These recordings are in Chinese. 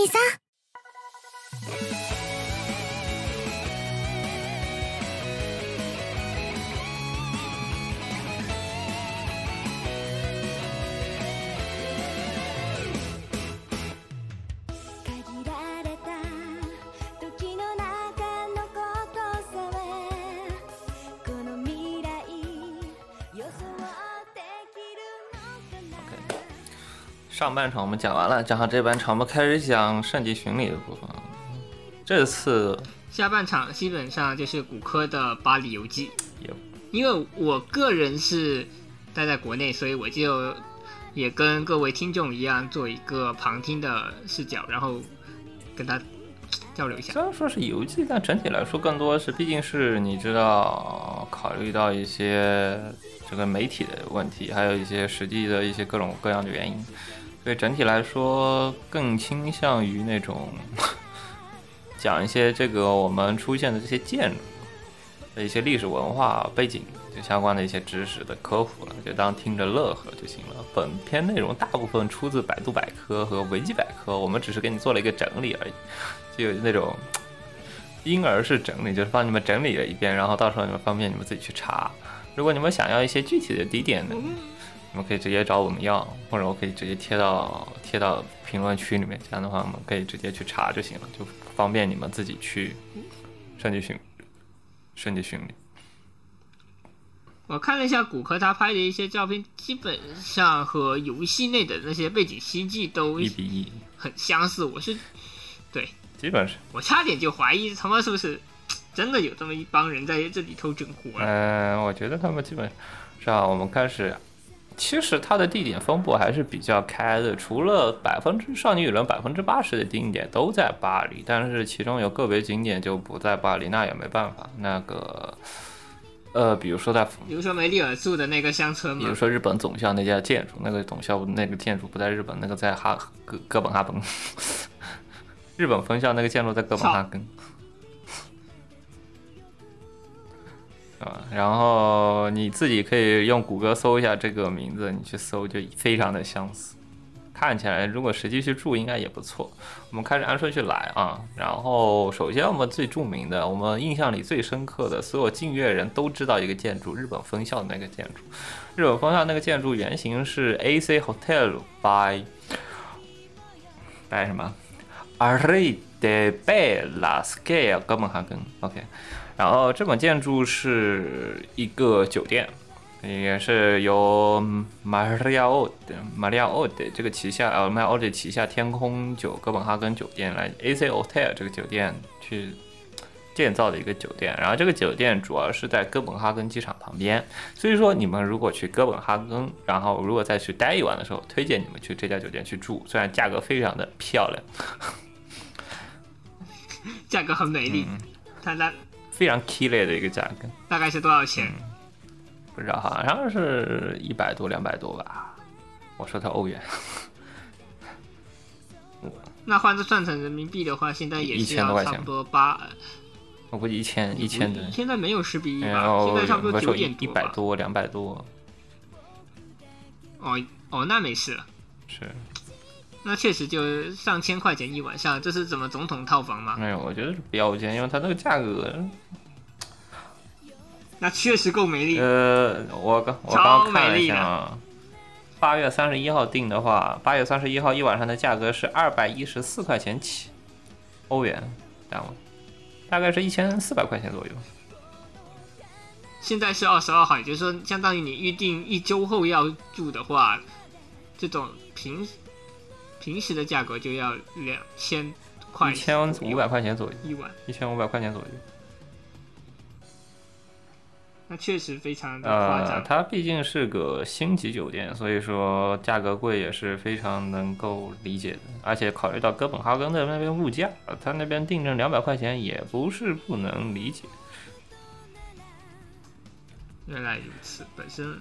兄さん。上半场我们讲完了，讲好这半场我们开始讲圣地巡礼的部分。这次下半场基本上就是骨科的巴黎游记，有因为我个人是待在国内，所以我就也跟各位听众一样，做一个旁听的视角，然后跟他交流一下虽。然说是游记，但整体来说更多是，毕竟是你知道，考虑到一些这个媒体的问题，还有一些实际的一些各种各样的原因，所以整体来说更倾向于那种讲一些这个我们出现的这些建筑的一些历史文化背景。就相关的一些知识的科普了，就当听着乐呵就行了。本篇内容大部分出自百度百科和维基百科，我们只是给你做了一个整理而已。就那种婴儿式整理，就是帮你们整理了一遍，然后到时候你们方便你们自己去查。如果你们想要一些具体的地点呢，你们可以直接找我们要，或者我可以直接贴到贴到评论区里面，这样的话我们可以直接去查就行了，就方便你们自己去圣地巡圣地巡礼。我看了一下骨科他拍的一些照片，基本上和游戏内的那些背景 CG 都一比一，很相似。我是对基本是。我差点就怀疑他妈是不是真的有这么一帮人在这里偷整活了。嗯，我觉得他们基本上我们开始，其实它的地点分布还是比较开的，除了百分之少女与人百分之八十的景点都在巴黎，但是其中有个别景点就不在巴黎，那也没办法。那个，呃，比如说在，比如说梅丽尔住的那个乡村嘛比如，说日本总校那家建筑，那个总校那个建筑不在日本，那个在哈哥哥本哈根，日本分校那个建筑在哥本哈根。啊，然后你自己可以用谷歌搜一下这个名字，你去搜就非常的相似。看起来如果实际去住应该也不错。我们开始按顺序来啊，然后首先我们最著名的，我们印象里最深刻的，所有近月人都知道一个建筑，日本分校的那个建筑。日本分校那个建筑原型是 AC Hotel by by 什么？Arre de Bella Scale 哥本哈根。OK，然后这本建筑是一个酒店，也是由 Maria o 的 Maria o 的这个旗下，呃，Maria o 的旗下天空酒哥本哈根酒店来 AC Hotel 这个酒店去建造的一个酒店。然后这个酒店主要是在哥本哈根机场旁边，所以说你们如果去哥本哈根，然后如果再去待一晚的时候，推荐你们去这家酒店去住，虽然价格非常的漂亮，价格很美丽。嗯它大非常 k 类的一个价格。大概是多少钱？不知道，好像是一百多、两百多吧。我说它欧元，那换算成人民币的话，现在也是1000多块钱要差不多八。我估计一千一千的，现在没有十比一吧？后现在差不多九点多吧。一百多、两百多，哦哦，那没事了。是那确实就上千块钱一晚上，这是怎么总统套房吗？没有，我觉得是标间，因为它那个价格，那确实够美丽。呃，我刚我刚看了一下啊，八月三十一号订的话，八月三十一号一晚上的价格是二百一十四块钱起，欧元单位，大概是一千四百块钱左右。现在是二十二号，也就是说，相当于你预定一周后要住的话，这种平平时的价格就要两千块，一千五百块钱左右，一晚，一千五百块钱左右。那确实非常的夸呃，张。它毕竟是个星级酒店，所以说价格贵也是非常能够理解的。而且考虑到哥本哈根的那边物价，它那边定成两百块钱也不是不能理解。原来如此，本身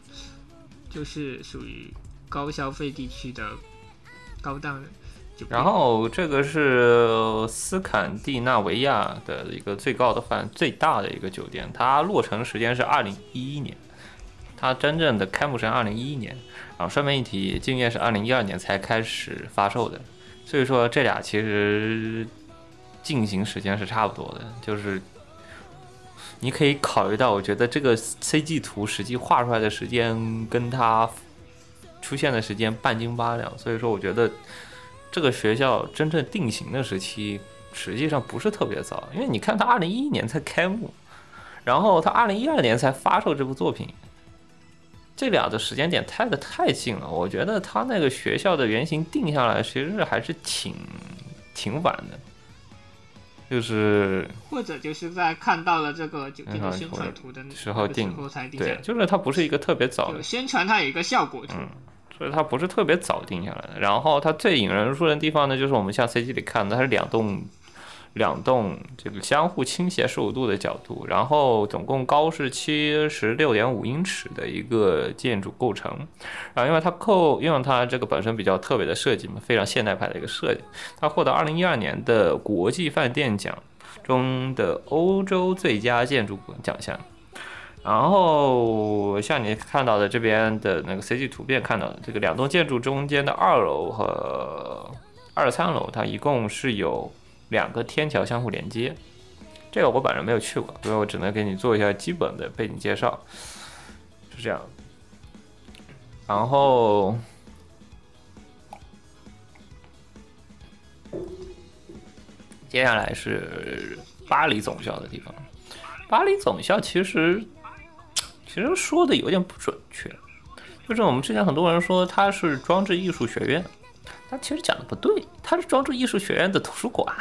就是属于高消费地区的高档的。然后这个是斯坎蒂纳维亚的一个最高的范最大的一个酒店，它落成时间是二零一一年，它真正的开幕是二零一一年。然后顺便一提，静月是二零一二年才开始发售的，所以说这俩其实进行时间是差不多的，就是你可以考虑到，我觉得这个 CG 图实际画出来的时间跟它出现的时间半斤八两，所以说我觉得这个学校真正定型的时期实际上不是特别早，因为你看它二零一一年才开幕，然后它二零一二年才发售这部作品。这俩的时间点太的太近了，我觉得他那个学校的原型定下来，其实还是挺挺晚的，就是或者就是在看到了这个就这个嗯宣传图的时候定对，就是它不是一个特别早的，宣传它有一个效果图，嗯所以它不是特别早定下来的。然后它最引人入胜的地方呢，就是我们像 CG 里看的，它是两栋两栋这个相互倾斜十五度的角度，然后总共高是七十六点五英尺的一个建筑构成。然后因为它扣，因为它这个本身比较特别的设计嘛，非常现代派的一个设计，它获得二零一二年的国际饭店奖中的欧洲最佳建筑奖项。然后像你看到的这边的那个 CG 图片看到的这个两栋建筑中间的二楼和二三楼，它一共是有两个天桥相互连接。这个我本人没有去过，所以我只能给你做一下基本的背景介绍，是这样。然后接下来是巴黎总校的地方。巴黎总校其实其实说的有点不准确，就是我们之前很多人说它是装置艺术学院，它其实讲的不对，它是装置艺术学院的图书馆，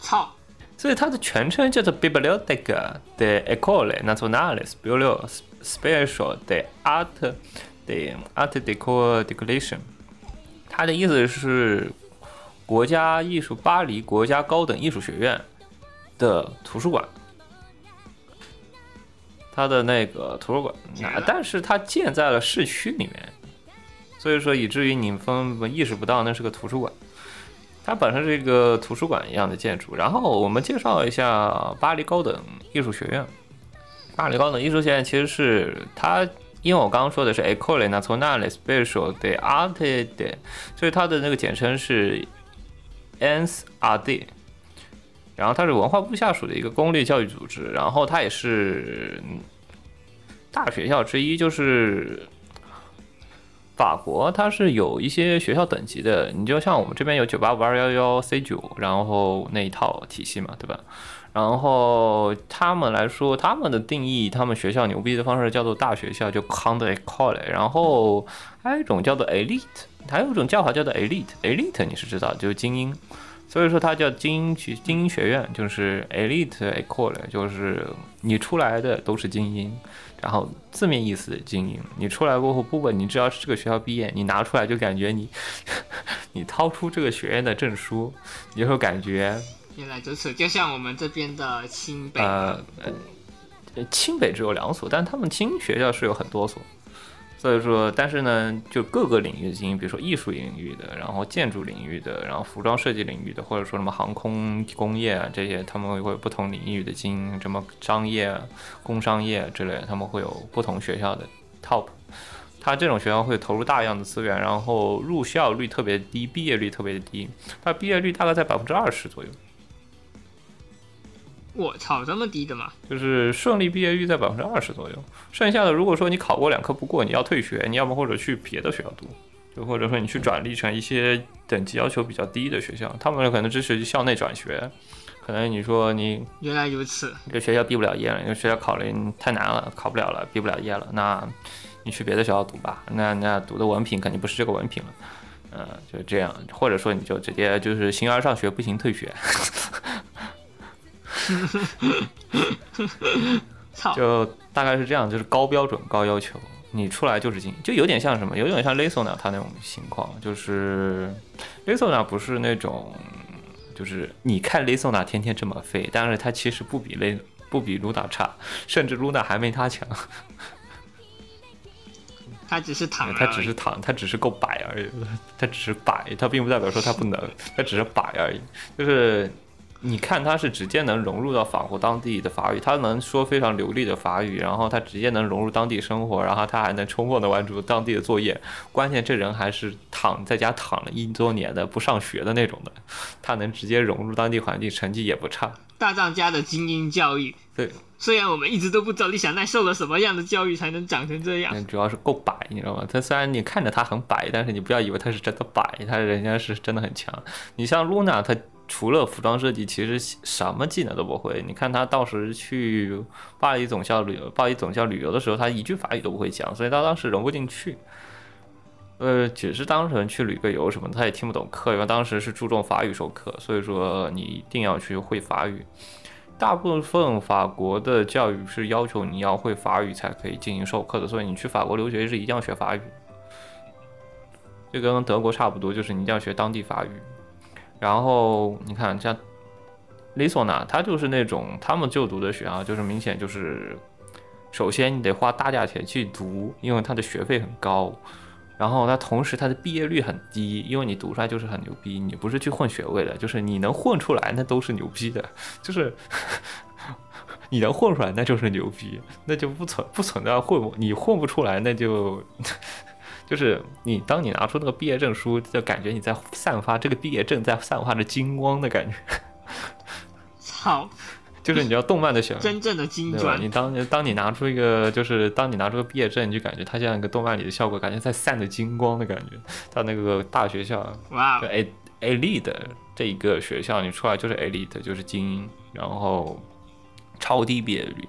操，所以它的全称叫做 Biblioteca de Ecole Nationale Supérieure Spéciale de Art de Art Deco Decoration，它的意思是国家艺术巴黎国家高等艺术学院的图书馆。它的那个图书馆，那但是它建在了市区里面，所以说以至于你分意识不到那是个图书馆。它本身是一个图书馆一样的建筑。然后我们介绍一下巴黎高等艺术学院。巴黎高等艺术学院其实是它，因为我刚刚说的是 École Nationale Supérieure des Arts 所以它的那个简称是 NSRD。然后它是文化部下属的一个公立教育组织，然后它也是大学校之一，就是法国，它是有一些学校等级的。你就像我们这边有九八五二幺幺 C 九，然后那一套体系嘛，对吧？然后他们来说，他们的定义，他们学校牛逼的方式叫做大学校，就 c o n d e École。然后还有一种叫做 Elite，还有一种叫法叫做 Elite，Elite 你是知道，就是精英。所以说它叫精英学精英学院，就是 elite école，就是你出来的都是精英，然后字面意思精英，你出来过后，不管你只要是这个学校毕业，你拿出来就感觉你你掏出这个学院的证书，你就会感觉原来如此，就像我们这边的清北，呃呃清北只有两所，但他们清学校是有很多所。所以说，但是呢，就各个领域的精英，比如说艺术领域的，然后建筑领域的，然后服装设计领域的，或者说什么航空工业啊这些，他们会有不同领域的精英，什么商业、啊、工商业之类的，他们会有不同学校的 top。他这种学校会投入大量的资源，然后入校率特别低，毕业率特别低，它毕业率大概在百分之二十左右。我操，这么低的吗？就是顺利毕业率在百分之二十左右，剩下的如果说你考过两科不过，你要退学，你要么或者去别的学校读，就或者说你去转隶成一些等级要求比较低的学校，他们可能支持校内转学，可能你说你原来如此，这学校毕不了业了，这个学校考了太难了，考不了了，毕不了业了，那你去别的学校读吧，那那读的文凭肯定不是这个文凭了，嗯、就这样，或者说你就直接就是形而上学不行退学。操，就大概是这样，就是高标准、高要求，你出来就是精英，就有点像什么，有点像 Lesona 他那种情况，就是 Lesona 不是那种，就是你看 Lesona 天天这么废，但是他其实不比 Le 不比 Luna 差，甚至 Luna 还没他强，他只是躺了他，只是躺，他只是够摆而已，他只是摆，他并不代表说他不能，他只是摆而已，就是你看他是直接能融入到法国当地的法语，他能说非常流利的法语，然后他直接能融入当地生活，然后他还能充分的完成当地的作业。关键这人还是躺在家躺了一多年的，不上学的那种的，他能直接融入当地环境，成绩也不差。大藏家的精英教育，对，虽然我们一直都不知道李小奈受了什么样的教育才能长成这样。嗯，主要是够白，你知道吗？他虽然你看着他很白，但是你不要以为他是真的白，他人家是真的很强。你像露娜，她除了服装设计，其实什么技能都不会。你看他到时去巴黎总校旅游，巴黎总校旅游的时候，他一句法语都不会讲，所以他当时融不进去。呃，只是单纯去旅个游什么，他也听不懂课，因为当时是注重法语授课，所以说你一定要去会法语。大部分法国的教育是要求你要会法语才可以进行授课的，所以你去法国留学是一定要学法语。就跟德国差不多，就是你一定要学当地法语。然后你看像 Lisona，，他就是那种他们就读的学校，就是明显就是，首先你得花大价钱去读，因为他的学费很高。然后他同时他的毕业率很低，因为你读出来就是很牛逼，你不是去混学位的，就是你能混出来那都是牛逼的，就是你能混出来那就是牛逼，那就不存不存在混你混不出来那就就是你当你拿出那个毕业证书，就感觉你在散发这个毕业证在散发着金光的感觉，操，就是你知道动漫的选真正的金？砖。你，当当你拿出一个，就是当你拿出个毕业证，你就感觉它像一个动漫里的效果，感觉在散着金光的感觉。到那个大学校，哇就，A elite 这一个学校，你出来就是 elite，就是精英，然后超低毕业率，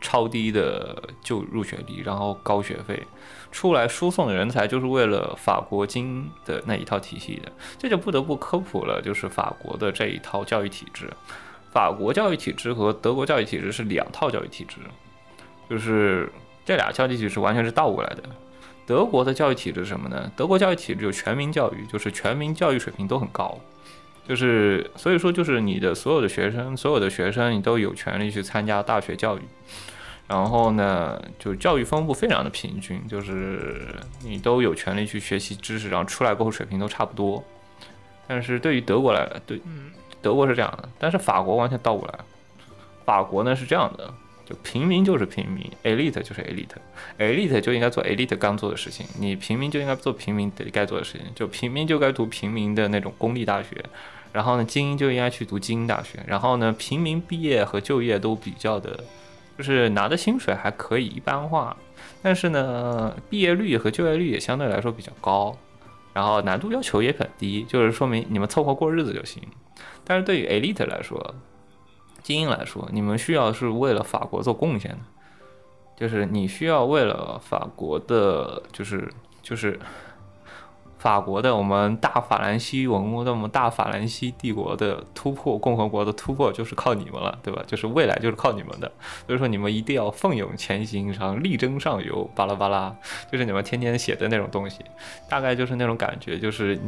超低的就入学率，然后高学费，出来输送的人才就是为了法国精英的那一套体系的，这就不得不科普了，就是法国的这一套教育体制。法国教育体制和德国教育体制是两套教育体制，就是这俩教育体制完全是倒过来的。德国的教育体制是什么呢？德国教育体制有全民教育，就是全民教育水平都很高，就是所以说就是你的所有的学生，所有的学生你都有权利去参加大学教育。然后呢，就教育分布非常的平均，就是你都有权利去学习知识，然后出来过后水平都差不多。但是对于德国来，对，德国是这样的，但是法国完全倒过来。法国呢是这样的，就平民就是平民，elite 就是 elite，elite 就应该做 elite 刚做的事情，你平民就应该做平民得该做的事情，就平民就该读平民的那种公立大学，然后呢精英就应该去读精英大学，然后呢平民毕业和就业都比较的，就是拿的薪水还可以一般化，但是呢毕业率和就业率也相对来说比较高。然后难度要求也很低，就是说明你们凑合过日子就行。但是对于 elite 来说，精英来说，你们需要是为了法国做贡献的，就是你需要为了法国的，就是就是法国的我们大法兰西文物的我们大法兰西帝国的突破，共和国的突破就是靠你们了，对吧？就是未来就是靠你们的，所以说你们一定要奋勇前行，然后力争上游，巴拉巴拉，就是你们天天 写的那种东西，大概就是那种感觉，就是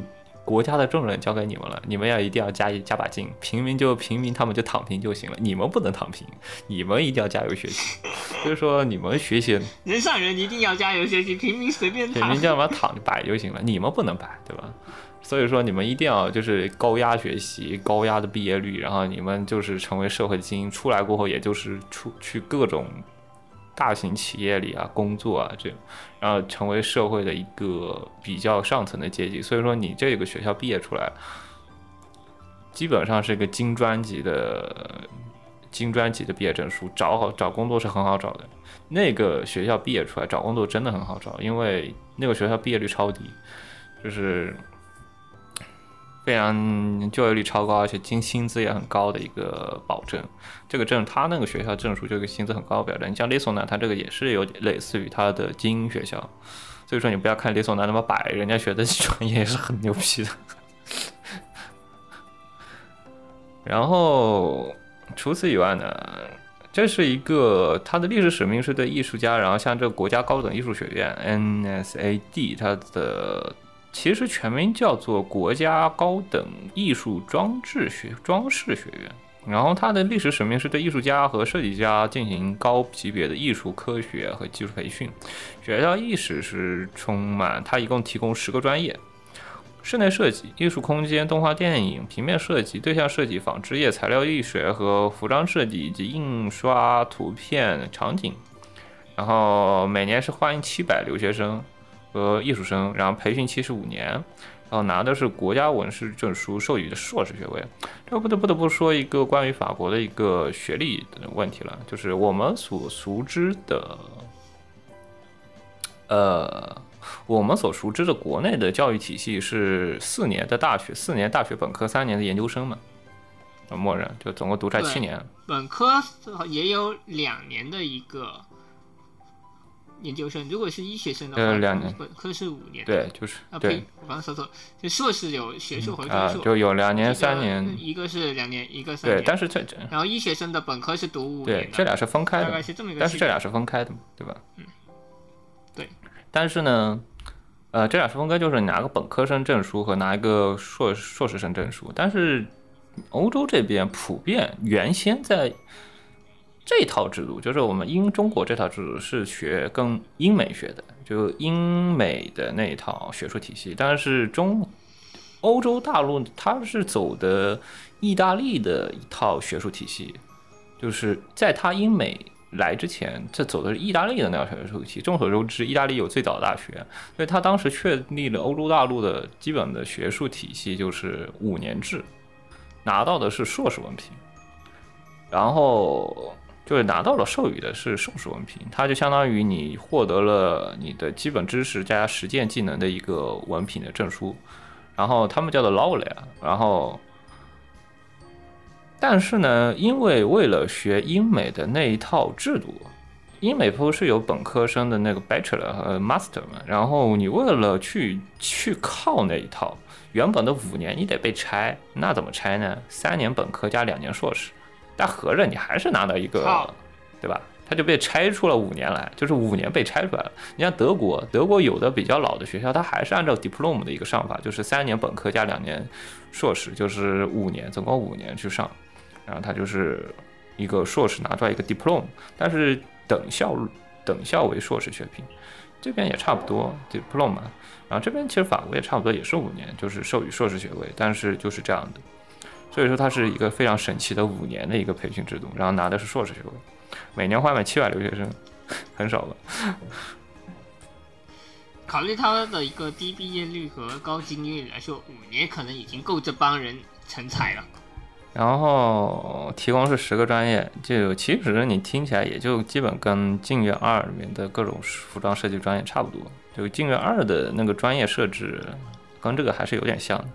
国家的重任交给你们了，你们要一定要加一加把劲，平民就平民，他们就躺平就行了，你们不能躺平，你们一定要加油学习，就是说你们学习，人上人一定要加油学习，平民随便躺平民。叫他们躺着摆就行了，你们不能摆，对吧？所以说你们一定要就是高压学习，高压的毕业率，然后你们就是成为社会的精英，出来过后也就是出去各种大型企业里啊工作啊这然后成为社会的一个比较上层的阶级。所以说你这个学校毕业出来，基本上是一个金专级的金专级的毕业证书，找好找工作是很好找的。那个学校毕业出来找工作真的很好找，因为那个学校毕业率超低，就是非常就业率超高，而且薪薪资也很高的一个保证。这个证，他那个学校证书就是薪资很高的表证。你像雷索纳，他这个也是有类似于他的精英学校，所以说你不要看雷索纳那么摆，人家学的专业也是很牛逼的。然后除此以外呢，这是一个它的历史使命是对艺术家，然后像这个国家高等艺术学院 NSAD，它的其实全名叫做国家高等艺术装置学装饰学院。然后它的历史使命是对艺术家和设计家进行高级别的艺术科学和技术培训。学校意识是充满，它一共提供十个专业，室内设计、艺术空间、动画电影、平面设计、对象设计、纺织业、材料艺学和服装设计以及印刷图片场景。然后每年是欢迎七百留学生和艺术生，然后培训期是五年，然后拿的是国家文士证书授予的硕士学位。这不得不得不说一个关于法国的一个学历的问题了，就是我们所熟知的，呃，我们所熟知的国内的教育体系是四年的大学，四年大学本科，三年的研究生嘛，默认就总共读在七年。本科也有两年的一个研究生，如果是医学生的话，呃两年本科是五年。对，就是啊，对呸，我刚刚说错了，就硕士有学术和啊专，硕，就有两年、三年，一个是两年，一个三对，年。但是这这然后医学生的本科是读五对年的，这俩是分开的大概，是这么一个。但是这俩是分开的嘛，对吧？嗯，对。但是呢，呃，这俩是分开，就是你拿个本科生证书和拿一个硕硕士生证书。但是欧洲这边普遍原先在这套制度，就是我们英中国这套制度是学跟英美学的，就英美的那一套学术体系。但是中欧洲大陆它是走的意大利的一套学术体系，就是在它英美来之前，这走的是意大利的那套学术体系。众所周知，意大利有最早的大学，所以他当时确立了欧洲大陆的基本的学术体系，就是五年制，拿到的是硕士文凭，然后就是拿到了授予的是硕士文凭，它就相当于你获得了你的基本知识加实践技能的一个文凭的证书，然后他们叫做 laureate，然后。但是呢，因为为了学英美的那一套制度，英美不是有本科生的那个 bachelor 和 master 嘛？然后你为了去去靠那一套，原本的五年你得被拆，那怎么拆呢？三年本科加两年硕士，但合着你还是拿到一个，对吧？他就被拆出了五年来，就是五年被拆出来了。你像德国，德国有的比较老的学校，它还是按照 diploma 的一个上法，就是三年本科加两年硕士，就是五年，总共五年去上。然后他就是一个硕士拿出来一个 diploma，但是等效等效为硕士学评，这边也差不多 diploma，然后这边其实法国也差不多也是五年，就是授予硕士学位，但是就是这样的，所以说它是一个非常神奇的五年的一个培训制度，然后拿的是硕士学位，每年换满七百留学生，很少了。考虑他的一个低毕业率和高经历率来说，五年可能已经够这帮人成才了。然后提供是十个专业，就其实你听起来也就基本跟静月二里面的各种服装设计专业差不多，就静月二的那个专业设置跟这个还是有点像的。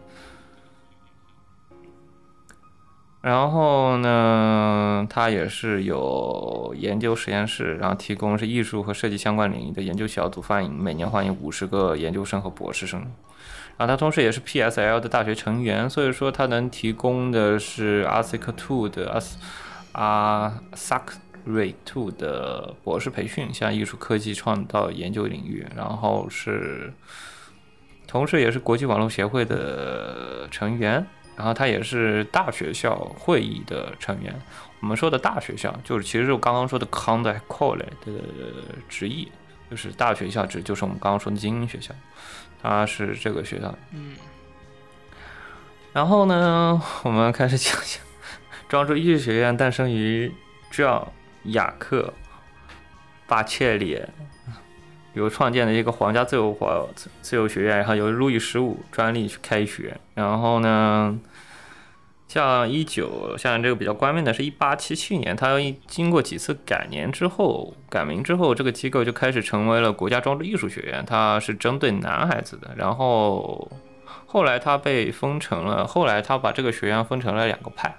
然后呢，它也是有研究实验室，然后提供是艺术和设计相关领域的研究小组，欢迎每年欢迎五十个研究生和博士生。然后他同时也是 PSL 的大学成员，所以说他能提供的是 ASIC Two 的 AS 啊 SACRE Two 的博士培训，像艺术、科技、创造、研究领域，然后是同时也是国际网络协会的成员，然后他也是大学校会议的成员。我们说的大学校，就是其实就刚刚说的 Conde cole 的直译，就是大学校指就是我们刚刚说的精英学校。他是这个学校。嗯，然后呢，我们开始讲讲庄周艺术学院诞生于叫雅克巴切里由创建的一个皇家自由华自由学院，然后由路易十五专利去开学。然后呢，像一九像这个比较关键的是一八七七年，它经过几次改年之后，改名之后，这个机构就开始成为了国家装置艺术学院，它是针对男孩子的。然后后来它被分成了，后来它把这个学院分成了两个派，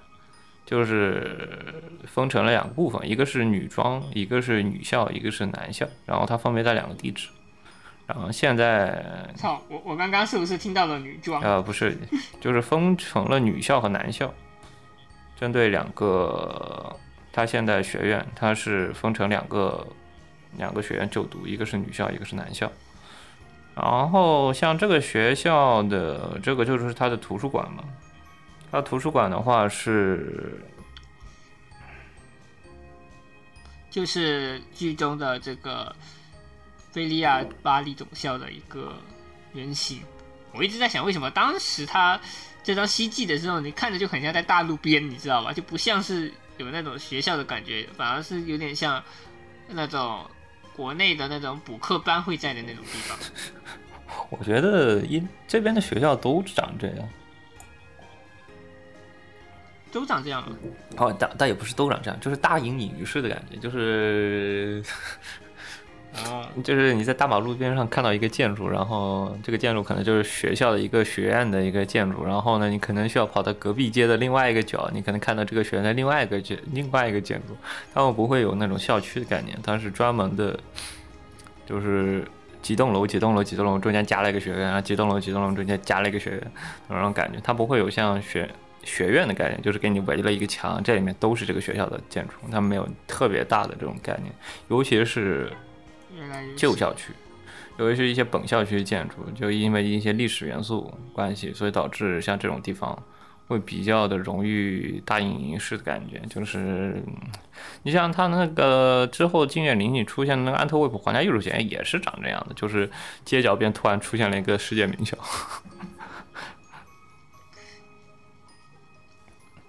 就是分成了两个部分，一个是女装，一个是女校，一个是男校，然后它分别在两个地址。然后现在操，我我刚刚是不是听到了女装？呃，不是，就是分成了女校和男校，针对两个，他现在学院它是分成两个两个学院就读，一个是女校，一个是男校。然后像这个学校的这个就是它的图书馆嘛，它图书馆的话是就是剧中的这个菲利亚巴黎总校的一个原型。我一直在想，为什么当时他这张 CG 的时候，你看着就很像在大路边，你知道吧？就不像是有那种学校的感觉，反而是有点像那种国内的那种补课班会在的那种地方。我觉得因这边的学校都长这样。都长这样吗？哦，但但也不是都长这样，就是大隐隐于市的感觉，就是啊，就是你在大马路边上看到一个建筑，然后这个建筑可能就是学校的一个学院的一个建筑，然后呢，你可能需要跑到隔壁街的另外一个角，你可能看到这个学院的另外一个建另外一个建筑，他们不会有那种校区的概念，它是专门的，就是几栋楼几栋楼几栋楼中间加了一个学院，然后几栋楼几栋楼中间加了一个学院那种感觉，它不会有像学。学院的概念就是给你围了一个墙，这里面都是这个学校的建筑，它没有特别大的这种概念，尤其是旧校区，尤其是一些本校区建筑，就因为一些历史元素关系，所以导致像这种地方会比较的容易大隐隐于市的感觉。就是嗯你像它那个之后金岳霖里出现的那个安特卫普皇家艺术学院也是长这样的，就是街角边突然出现了一个世界名校。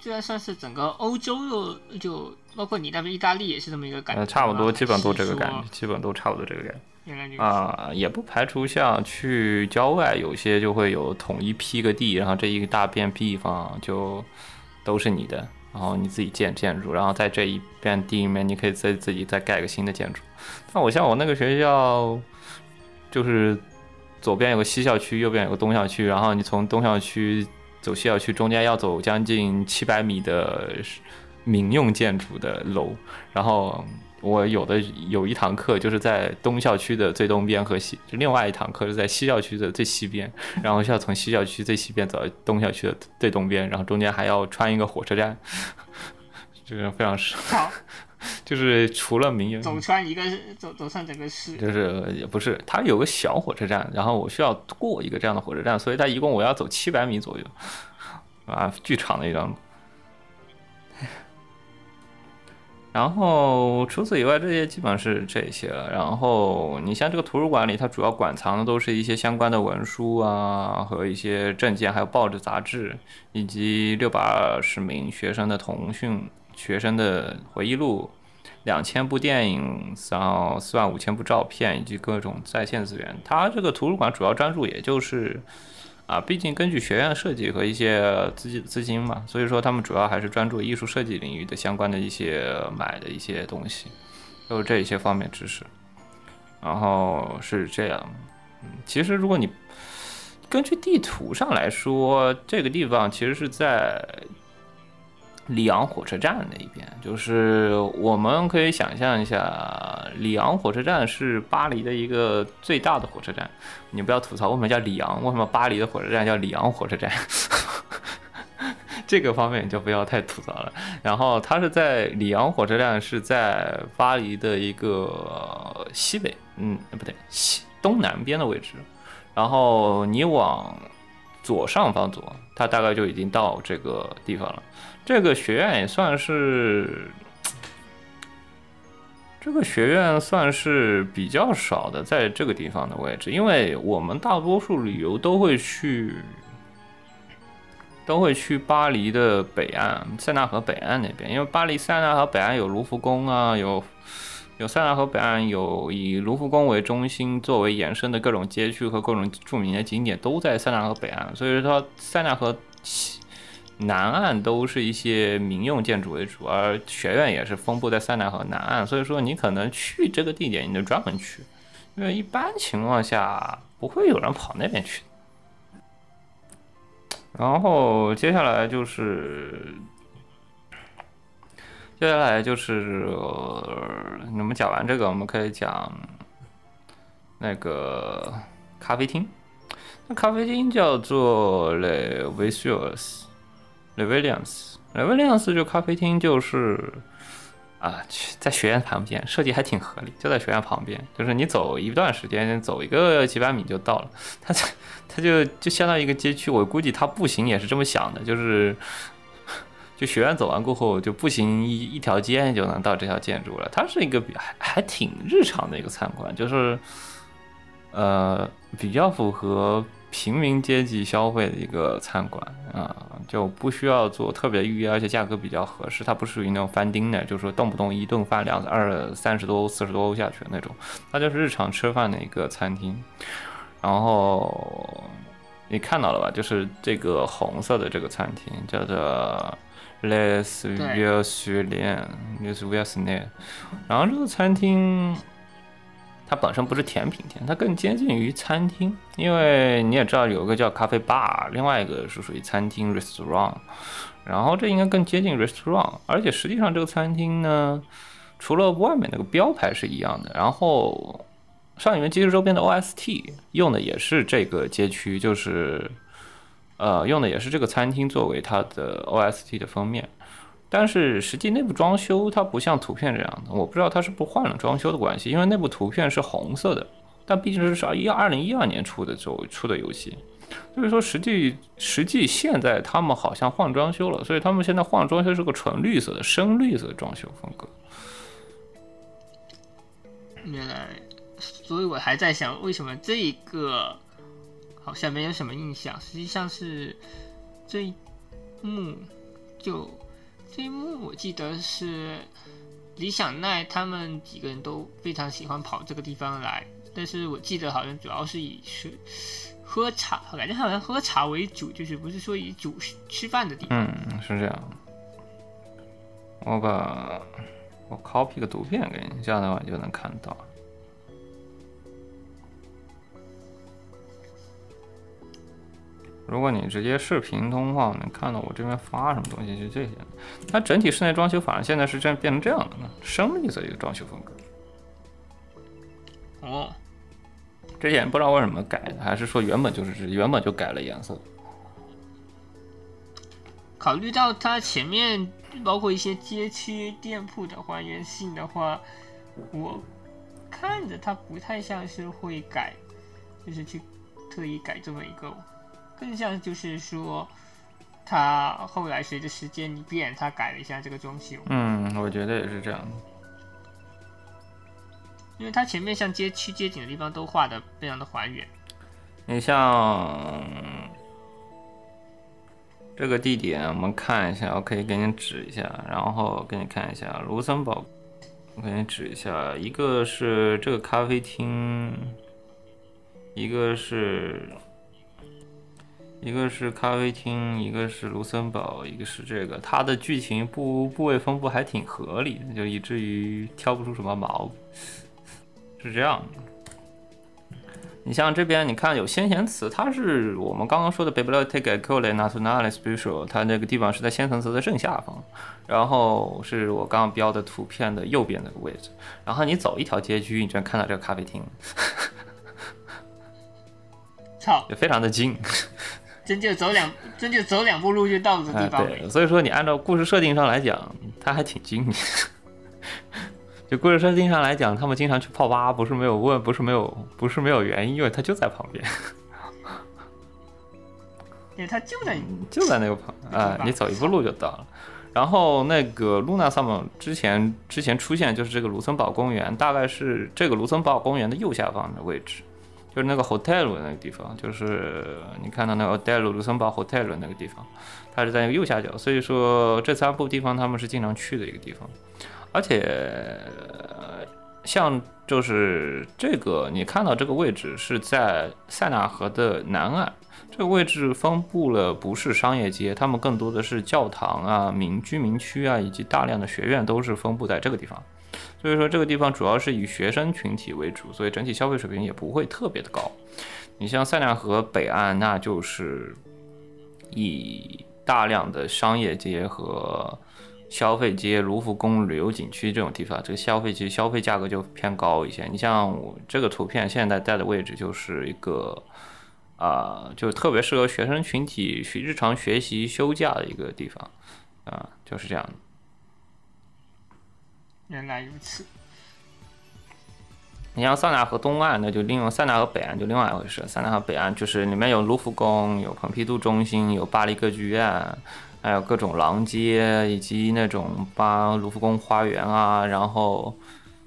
居然算是整个欧洲又就包括你那边意大利也是这么一个感觉呃，差不多，基本都这个感。觉基本都差不多这个感觉。啊，也不排除像去郊外，有些就会有统一批个地，然后这一大片地方就都是你的，然后你自己建建筑，然后在这一片地里面，你可以再自己再盖个新的建筑。那我像我那个学校，就是左边有个西校区，右边有个东校区，然后你从东校区走西校区，中间要走将近七百米的民用建筑的楼，然后我有的有一堂课就是在东校区的最东边和西，另外一堂课是在西校区的最西边，然后需要从西校区最西边走到东校区的最东边，然后中间还要穿一个火车站，就 是非常是，好，就是除了民用，走穿一个走走上整个市，就是也不是，它有个小火车站，然后我需要过一个这样的火车站，所以它一共我要走七百米左右，啊，巨长的一段路。然后除此以外，这些基本是这些了。然后你像这个图书馆里，它主要馆藏的都是一些相关的文书啊，和一些证件，还有报纸、杂志，以及六百二十名学生的通讯、学生的回忆录、两千部电影，然后四万五千部照片，以及各种在线资源。它这个图书馆主要专注也就是。啊，毕竟根据学院设计和一些资金资金嘛，所以说他们主要还是专注艺术设计领域的相关的一些买的一些东西，都是这一些方面知识。然后是这样，嗯，其实如果你根据地图上来说，这个地方其实是在里昂火车站那一边，就是我们可以想象一下，里昂火车站是巴黎的一个最大的火车站。你不要吐槽为什么叫里昂，为什么巴黎的火车站叫里昂火车站？这个方面就不要太吐槽了。然后它是在里昂火车站是在巴黎的一个西北，嗯，不对，西东南边的位置。然后你往左上方走，它大概就已经到这个地方了。这个学院也算是，这个学院算是比较少的，在这个地方的位置，因为我们大多数旅游都会去，都会去巴黎的北岸，塞纳河北岸那边，因为巴黎塞纳河北岸有卢浮宫啊，有有塞纳河北岸有以卢浮宫为中心作为延伸的各种街区和各种著名的景点都在塞纳河北岸，所以说塞纳河西南岸都是一些民用建筑为主，而学院也是分布在塞纳河南岸，所以说你可能去这个地点，你就专门去，因为一般情况下不会有人跑那边去。然后接下来就是，接下来就是、呃我们讲完这个，我们可以讲那个咖啡厅。那咖啡厅叫做 Le Visuals Williams 这咖啡厅就是啊，在学院旁边，设计还挺合理，就在学院旁边，就是你走一段时间，走一个几百米就到了。它这它就就相当于一个街区，我估计他步行也是这么想的，就是就学院走完过后，就步行一一条街就能到这条建筑了。它是一个比还还挺日常的一个餐馆，就是呃比较符合平民阶级消费的一个餐馆啊，就不需要做特别预约，而且价格比较合适。它不属于那种翻丁的，就是说动不动一顿饭两二三十多欧、四十多欧下去的那种，它就是日常吃饭的一个餐厅。然后你看到了吧？就是这个红色的这个餐厅叫做 Les Vieux s u l i e n Les Vieux s n e 然后这个餐厅。它本身不是甜品店，它更接近于餐厅，因为你也知道有一个叫咖啡 bar，另外一个是属于餐厅 restaurant，然后这应该更接近 restaurant，而且实际上这个餐厅呢，除了外面那个标牌是一样的，然后上里面街区周边的 OST 用的也是这个街区，就是呃用的也是这个餐厅作为它的 OST 的封面。但是实际内部装修它不像图片这样的，我不知道它是不换了装修的关系，因为内部图片是红色的，但毕竟是二一二零一二年出的时候出的游戏，所以说实际实际现在他们好像换装修了，所以他们现在换装修是个纯绿色的深绿色装修风格。原来，所以我还在想为什么这个好像没有什么印象，实际上是这一幕就。这一幕我记得是李想奈他们几个人都非常喜欢跑这个地方来，但是我记得好像主要是以是喝茶，感觉好像喝茶为主，就是不是说以主吃饭的地方。嗯，是这样。我把我 copy 个图片给你，这样的话你就能看到。如果你直接视频通话，能看到我这边发什么东西，就这些。它整体室内装修反而现在是这样变成这样的呢，深绿色一个装修风格。哦，之前不知道为什么改的，还是说原本就是原本就改了颜色？考虑到它前面包括一些街区店铺的还原性的话，我看着它不太像是会改，就是去特意改这么一个。更像就是说，他后来随着时间一变，他改了一下这个装修。嗯，我觉得也是这样的。因为它前面像街区街景的地方都画的非常的还原。你像这个地点，我们看一下，我可以给你指一下，然后给你看一下卢森堡，我给你指一下，一个是这个咖啡厅，一个是。一个是咖啡厅，一个是卢森堡，一个是这个，它的剧情部部位分布还挺合理的，就以至于挑不出什么毛病，是这样的。你像这边，你看有先贤祠，它是我们刚刚说的 Biblioteca Colle Nazionale Special，它那个地方是在先贤祠的正下方，然后是我刚刚标的图片的右边那个位置，然后你走一条街区，你就能看到这个咖啡厅，操，也非常的近。真就走两，真就走两步路就到这地方。对，所以说你按照故事设定上来讲，他还挺近。就故事设定上来讲，他们经常去泡吧，不是没有问，不是没有，不是没有原因，因为他就在旁边。因为它就在就在那个旁啊，你走一步路就到了。然后那个露娜萨姆之前之前出现就是这个卢森堡公园，大概是这个卢森堡公园的右下方的位置。就是那个 hotel 那个地方，就是你看到那个 hotel 卢森堡 hotel 那个地方，它是在那个右下角，所以说这三部地方他们是经常去的一个地方。而且像就是这个你看到这个位置是在塞纳河的南岸，这个位置分布了不是商业街，他们更多的是教堂啊、民居民区啊，以及大量的学院都是分布在这个地方。所以说这个地方主要是以学生群体为主，所以整体消费水平也不会特别的高。你像塞纳河北岸，那就是以大量的商业街和消费街、卢浮宫旅游景区这种地方，这个消费其实消费价格就偏高一些。你像我这个图片现在带的位置就是一个啊，就特别适合学生群体去日常学习休假的一个地方啊，就是这样。原来如此。你像塞纳河东岸，那就另外塞纳河北岸就另外一回事。塞纳河北岸就是里面有卢浮宫、有蓬皮杜中心、有巴黎歌剧院，还有各种廊街，以及那种巴卢浮宫花园啊，然后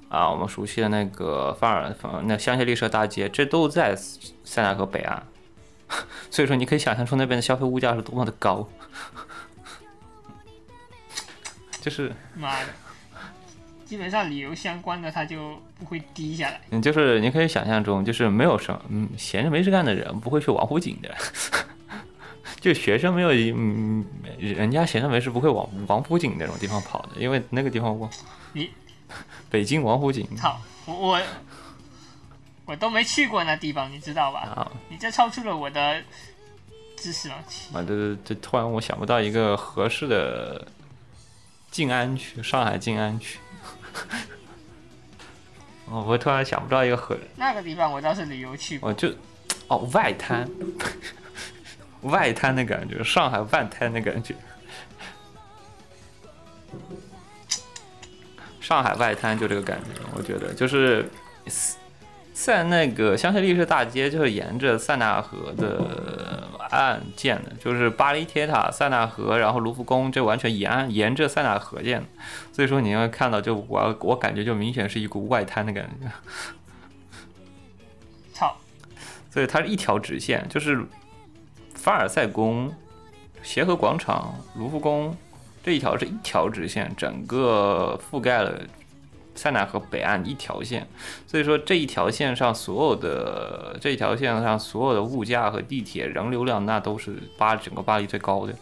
啊我们熟悉的那个范尔那香榭丽舍大街，这都在塞纳河北岸。所以说你可以想象出那边的消费物价是多么的高，就是妈的，基本上旅游相关的它就不会低下来。嗯，就是你可以想象中，就是没有什么，嗯，闲着没事干的人不会去王府井的，就学生没有，嗯，人家闲着没事不会往王府井那种地方跑的，因为那个地方我，你北京王府井操，我我我都没去过那地方，你知道吧？啊，你这超出了我的知识了。啊，这这突然我想不到一个合适的静安区，上海静安区。哦，我突然想不到一个合，那个地方我倒是旅游去过，我就哦外滩，外滩的感觉，上海外滩的感觉，上海外滩就这个感觉，我觉得就是在那个香榭丽舍大街，就是沿着塞纳河的岸建的，就是巴黎铁塔、塞纳河，然后卢浮宫，这完全沿岸沿着塞纳河建的，所以说你要看到，就我我感觉就明显是一股外滩的感觉。操，所以它是一条直线，就是凡尔赛宫、协和广场、卢浮宫这一条是一条直线，整个覆盖了塞纳河北岸一条线。所以说这一条线上所有的这一条线上所有的物价和地铁人流量，那都是巴整个巴黎最高的。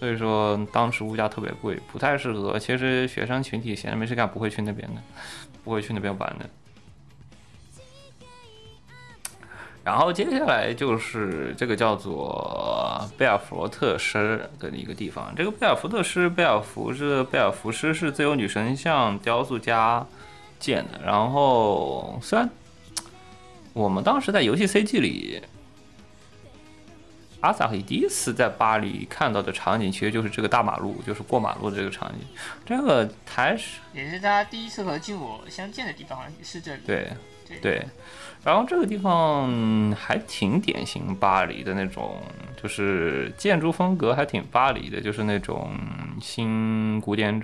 所以说当时物价特别贵，不太适合。其实学生群体闲着没事干不会去那边的，不会去那边玩的。然后接下来就是这个叫做贝尔福特诗的一个地方。这个贝尔福特诗，贝尔福是贝尔福诗是自由女神像雕塑家建的。然后虽然我们当时在游戏 CG 里，阿萨黑第一次在巴黎看到的场景，其实就是这个大马路，就是过马路的这个场景。这个还是也是他第一次和君我相见的地方，好像是这里。对对对，然后这个地方还挺典型巴黎的那种，就是建筑风格还挺巴黎的，就是那种新古典，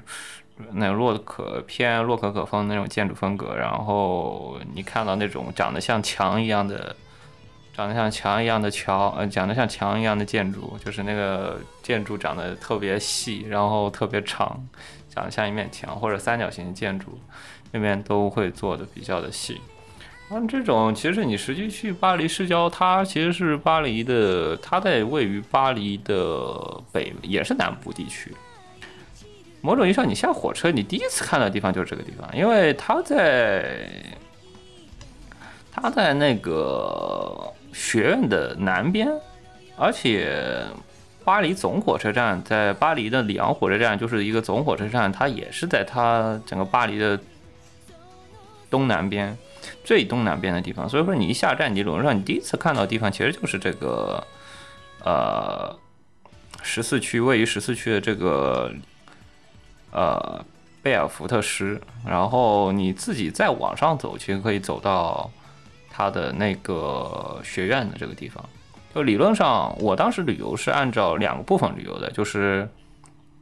那洛可偏洛可可风那种建筑风格。然后你看到那种长得像墙一样的，长得像墙一样的桥，呃，长得像墙一样的建筑，就是那个建筑长得特别细，然后特别长，长得像一面墙或者三角形建筑，那边都会做的比较的细。像这种，其实你实际去巴黎市郊，它其实是巴黎的，它在位于巴黎的北，也是南部地区。某种意义上，你下火车，你第一次看到的地方就是这个地方，因为它在它在那个学院的南边，而且巴黎总火车站在巴黎的里昂火车站就是一个总火车站，它也是在它整个巴黎的东南边。最东南边的地方，所以说你一下站，你理论上你第一次看到的地方其实就是这个，呃，十四区位于十四区的这个，呃，贝尔福特师。然后你自己再往上走，其实可以走到他的那个学院的这个地方。就理论上，我当时旅游是按照两个部分旅游的，就是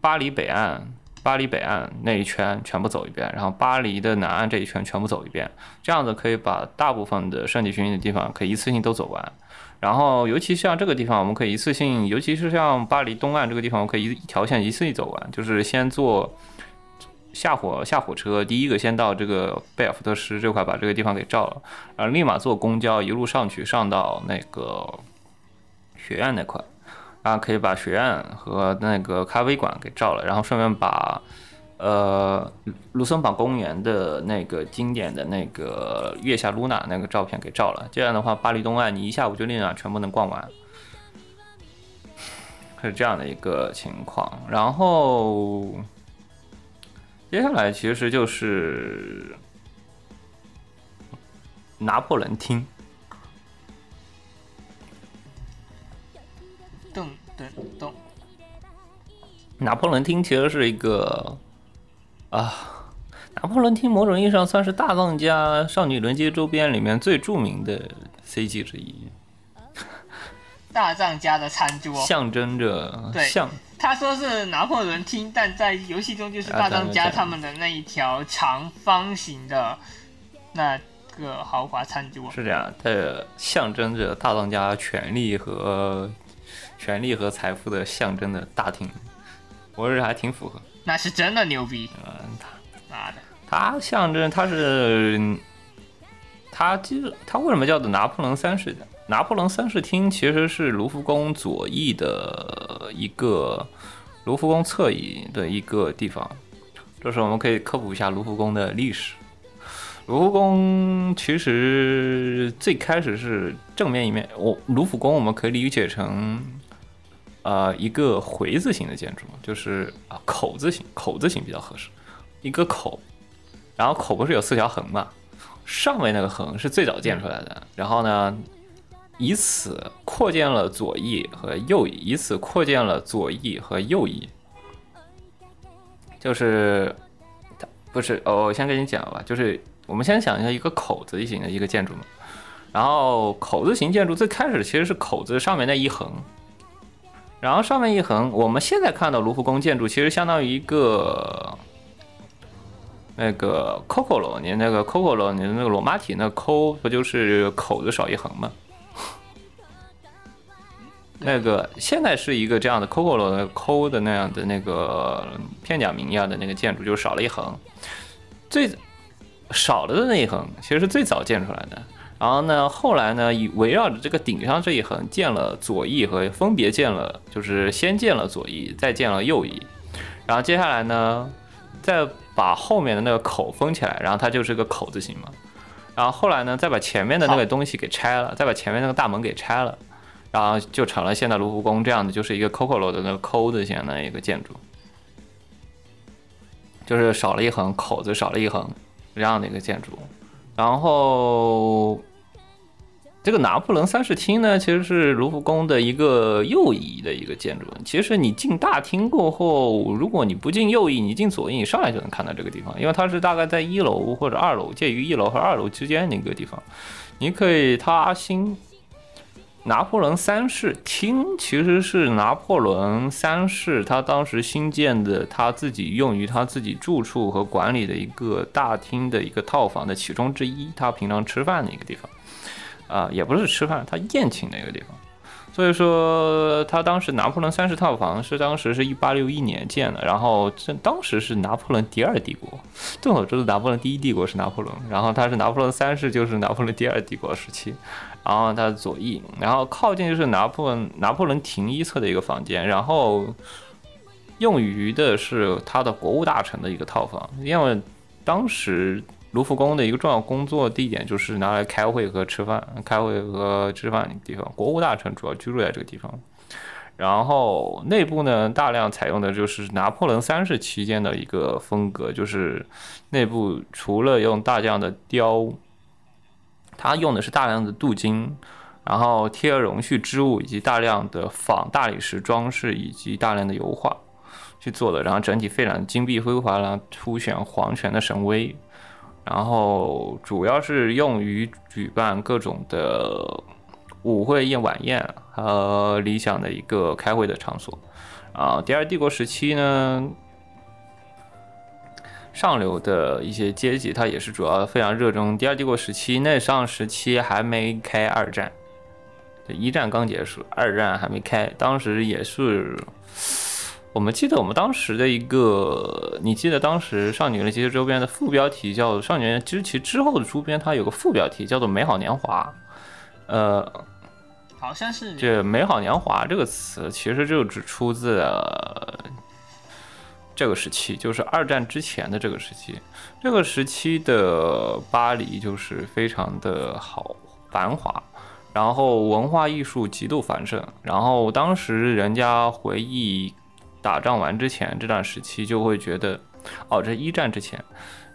巴黎北岸。巴黎北岸那一圈全部走一遍，然后巴黎的南岸这一圈全部走一遍，这样子可以把大部分的圣地巡礼的地方可以一次性都走完。然后，尤其像这个地方，我们可以一次性，尤其是像巴黎东岸这个地方，我可以一条线一次性走完，就是先坐下火下火车，第一个先到这个贝尔福特市这块把这个地方给照了，然后立马坐公交一路上去，上到那个学院那块。然后可以把学院和那个咖啡馆给照了，然后顺便把，呃，卢森堡公园的那个经典的那个月下露娜那个照片给照了。这样的话，巴黎东岸你一下午就立马全部能逛完，是这样的一个情况。然后接下来其实就是拿破仑厅。噔噔噔，拿破仑厅其实是一个啊，拿破仑厅某种意义上算是大藏家少女轮街周边里面最著名的 CG 之一，大藏家的餐桌，象征着对象。他说是拿破仑厅，但在游戏中就是啊大藏家他们的那一条长方形的那个豪华餐桌。是这样，它象征着大藏家权力和权力和财富的象征的大厅，我认为还挺符合。那是真的牛逼，嗯，他妈的！他象征他是他其实它为什么叫做拿破仑三世？拿破仑三世厅其实是卢浮宫左翼的一个卢浮宫侧翼的一个地方。这时候我们可以科普一下卢浮宫的历史。卢浮宫其实最开始是正面一面，我卢浮宫我们可以理解成呃一个回字形的建筑，就是啊口字形，口字形比较合适，一个口，然后口不是有四条横嘛，上面那个横是最早建出来的，然后呢，以此扩建了左翼和右翼，以此扩建了左翼和右翼，就是不是哦，我先跟你讲吧，就是我们先想一下一个口字形的一个建筑嘛，然后口字形建筑最开始其实是口字上面那一横。然后上面一横，我们现在看到卢浮宫建筑，其实相当于一个那个 COCO 楼，你那个 COCO 楼，你的那个罗马体那抠不就是口子少一横吗？那个现在是一个这样的 COCO 楼的抠的那样的那个片假名一样的那个建筑，就少了一横。最少了的那一横，其实是最早建出来的。然后呢，后来呢，以围绕着这个顶上这一横建了左翼和分别建了，就是先建了左翼，再建了右翼，然后接下来呢，再把后面的那个口封起来，然后它就是个口字形嘛。然后后来呢，再把前面的那个东西给拆了，再把前面那个大门给拆了，然后就成了现在卢浮宫这样的，就是一个 COCO 楼的那个抠字形的一个建筑，就是少了一横，口子少了一横这样的一个建筑，然后。这个拿破仑三世厅呢，其实是卢浮宫的一个右翼的一个建筑。其实你进大厅过后，如果你不进右翼，你进左翼，你上来就能看到这个地方，因为它是大概在一楼或者二楼，介于一楼和二楼之间的一个地方。你可以，它新拿破仑三世厅其实是拿破仑三世他当时新建的，他自己用于他自己住处和管理的一个大厅的一个套房的其中之一，他平常吃饭的一个地方。啊，也不是吃饭，他宴请的一个地方，所以说他当时拿破仑三世套房是当时是一八六一年建的，然后这当时是拿破仑第二帝国，众所周知，拿破仑第一帝国是拿破仑，然后他是拿破仑三世就是拿破仑第二帝国时期，然后他左翼，然后靠近就是拿破仑拿破仑廷一侧的一个房间，然后用于的是他的国务大臣的一个套房，因为当时。卢浮宫的一个重要工作地点就是拿来开会和吃饭、开会和吃饭的地方。国务大臣主要居住在这个地方。然后内部呢，大量采用的就是拿破仑三世期间的一个风格，就是内部除了用大量的雕，它用的是大量的镀金，然后贴绒絮织物以及大量的仿大理石装饰以及大量的油画去做的，然后整体非常金碧辉煌，然后凸显皇权的神威。然后主要是用于举办各种的舞会宴晚宴和理想的一个开会的场所。啊，第二帝国时期呢，上流的一些阶级，它也是主要非常热衷。第二帝国时期那上时期还没开二战，一战刚结束，二战还没开，当时也是。我们记得我们当时的一个，你记得当时《少女的这些周边》的副标题叫《少女之其之后的周边》，它有个副标题叫做《美好年华》。呃，好像是这“美好年华”这个词，其实就只出自这个时期，就是二战之前的这个时期。这个时期的巴黎就是非常的好繁华，然后文化艺术极度繁盛，然后当时人家回忆。打仗完之前这段时期就会觉得，哦，这一战之前，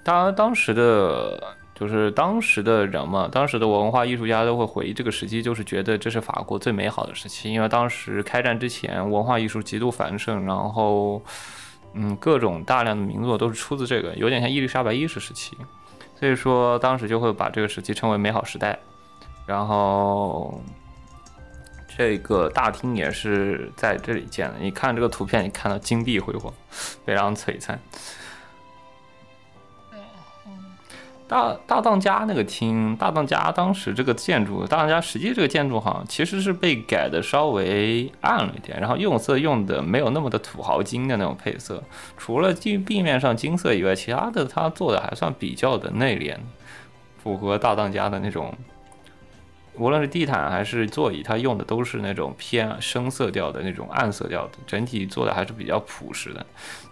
当当时的就是当时的人嘛，当时的文化艺术家都会回忆这个时期，就是觉得这是法国最美好的时期，因为当时开战之前文化艺术极度繁盛，然后嗯，各种大量的名作都是出自这个，有点像伊丽莎白一世时期，所以说当时就会把这个时期称为美好时代，然后。这个大厅也是在这里建的。你看这个图片，你看到金碧辉煌，非常璀璨。大大当家那个厅，大当家当时这个建筑，大当家实际这个建筑好像其实是被改的稍微暗了一点，然后用色用的没有那么的土豪金的那种配色，除了地地面上金色以外，其他的它做的还算比较的内敛，符合大当家的那种。无论是地毯还是座椅，它用的都是那种偏深色调的那种暗色调的，整体做的还是比较朴实的。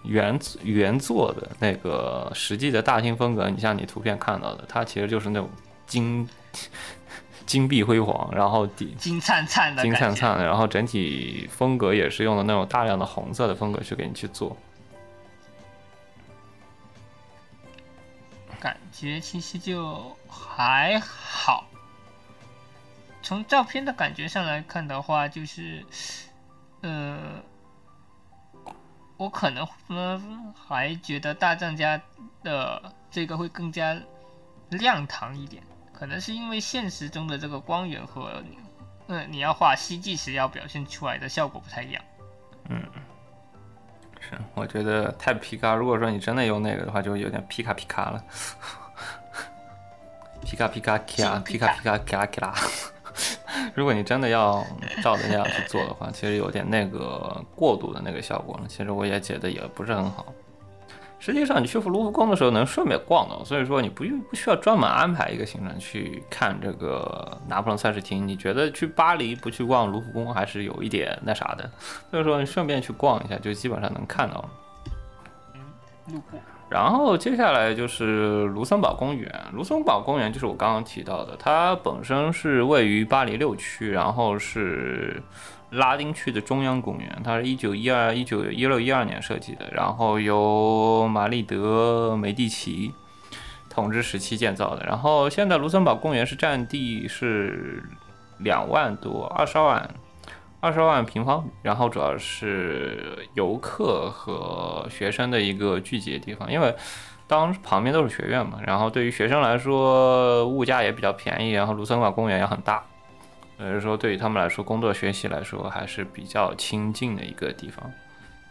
原原作的那个实际的大厅风格，你像你图片看到的，它其实就是那种金 金碧辉煌，然后底金灿灿的金，灿灿的，然后整体风格也是用的那种大量的红色的风格去给你去做。感觉其实就还好。从照片的感觉上来看的话，就是，呃，我可能嗯还觉得大藏家的这个会更加亮堂一点，可能是因为现实中的这个光源和，呃，你要画 CG 时要表现出来的效果不太一样。嗯是，我觉得太皮卡。如果说你真的用那个的话，就有点皮卡皮卡了。皮卡皮卡卡，皮卡皮卡卡卡。如果你真的要照着那样去做的话，其实有点那个过度的那个效果了。其实我也觉得也不是很好。实际上，你去卢浮宫的时候能顺便逛的，所以说你不用不需要专门安排一个行程去看这个拿破仑三世厅。你觉得去巴黎不去逛卢浮宫还是有一点那啥的，所以说你顺便去逛一下，就基本上能看到了。路过，然后接下来就是卢森堡公园。卢森堡公园就是我刚刚提到的，它本身是位于巴黎六区，然后是拉丁区的中央公园。它是一九一二、一九一六、一二年设计的，然后由玛丽德梅蒂奇统治时期建造的。然后现在卢森堡公园是占地是两万多，二十二万。二十万平方，然后主要是游客和学生的一个聚集的地方，因为当旁边都是学院嘛，然后对于学生来说物价也比较便宜，然后卢森堡公园也很大，所以说对于他们来说，工作学习来说还是比较亲近的一个地方，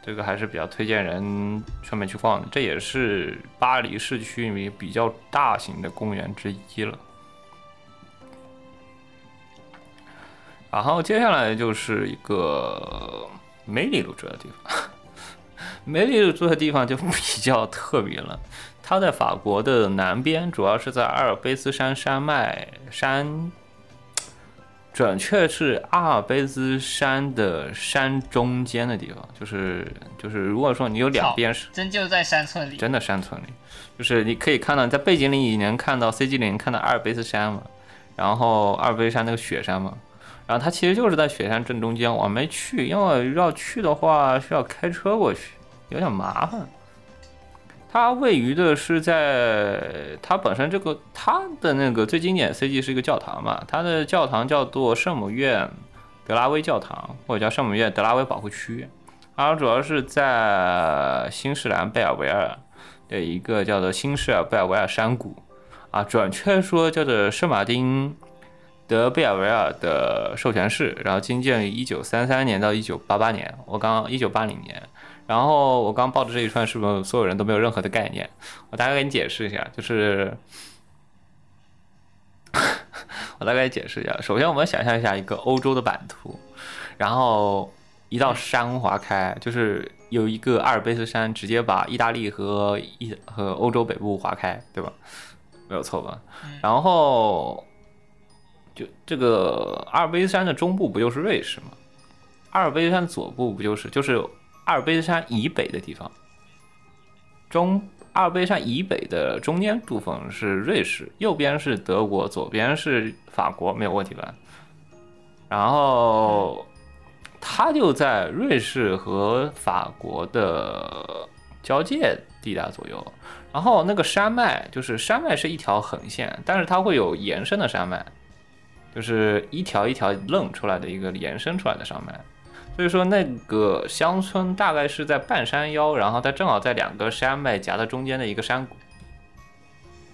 这个还是比较推荐人顺便去逛的，这也是巴黎市区里面比较大型的公园之一了。然后接下来就是一个梅里路住的地方，梅里路住的地方就比较特别了。它在法国的南边，主要是在阿尔卑斯山山脉山，准确是阿尔卑斯山的山中间的地方，就是就是如果说你有两边是真就在山村里。真的山村里，就是你可以看到在背景里你能看到 CG 里能看到阿尔卑斯山嘛，然后阿尔卑斯山那个雪山嘛，然后它其实就是在雪山正中间，我没去，因为要去的话需要开车过去，有点麻烦。它位于的是在它本身这个它的那个最经典 CG 是一个教堂嘛，它的教堂叫做圣母院德拉威教堂，或者叫圣母院德拉威保护区，然后主要是在新西兰贝尔维尔的一个叫做新士尔贝尔维尔山谷啊，准确说叫做圣马丁。德贝尔维尔的授权室，然后兴建于一九三三年到一九八八年，我刚一九八零年。然后我刚报的这一串是不是所有人都没有任何的概念？我大概给你解释一下，就是 我大概解释一下。首先，我们想象一下一个欧洲的版图，然后一道山划开，就是有一个阿尔卑斯山直接把意大利和意和欧洲北部划开，对吧？没有错吧？然后就这个阿尔卑斯山的中部不就是瑞士吗？阿尔卑斯山左部不就是就是阿尔卑斯山以北的地方？中阿尔卑斯山以北的中间部分是瑞士，右边是德国，左边是法国，没有问题吧？然后它就在瑞士和法国的交界地带左右。然后那个山脉就是山脉是一条横线，但是它会有延伸的山脉，就是一条一条愣出来的一个延伸出来的山脉。所以说那个乡村大概是在半山腰，然后它正好在两个山脉夹在中间的一个山谷，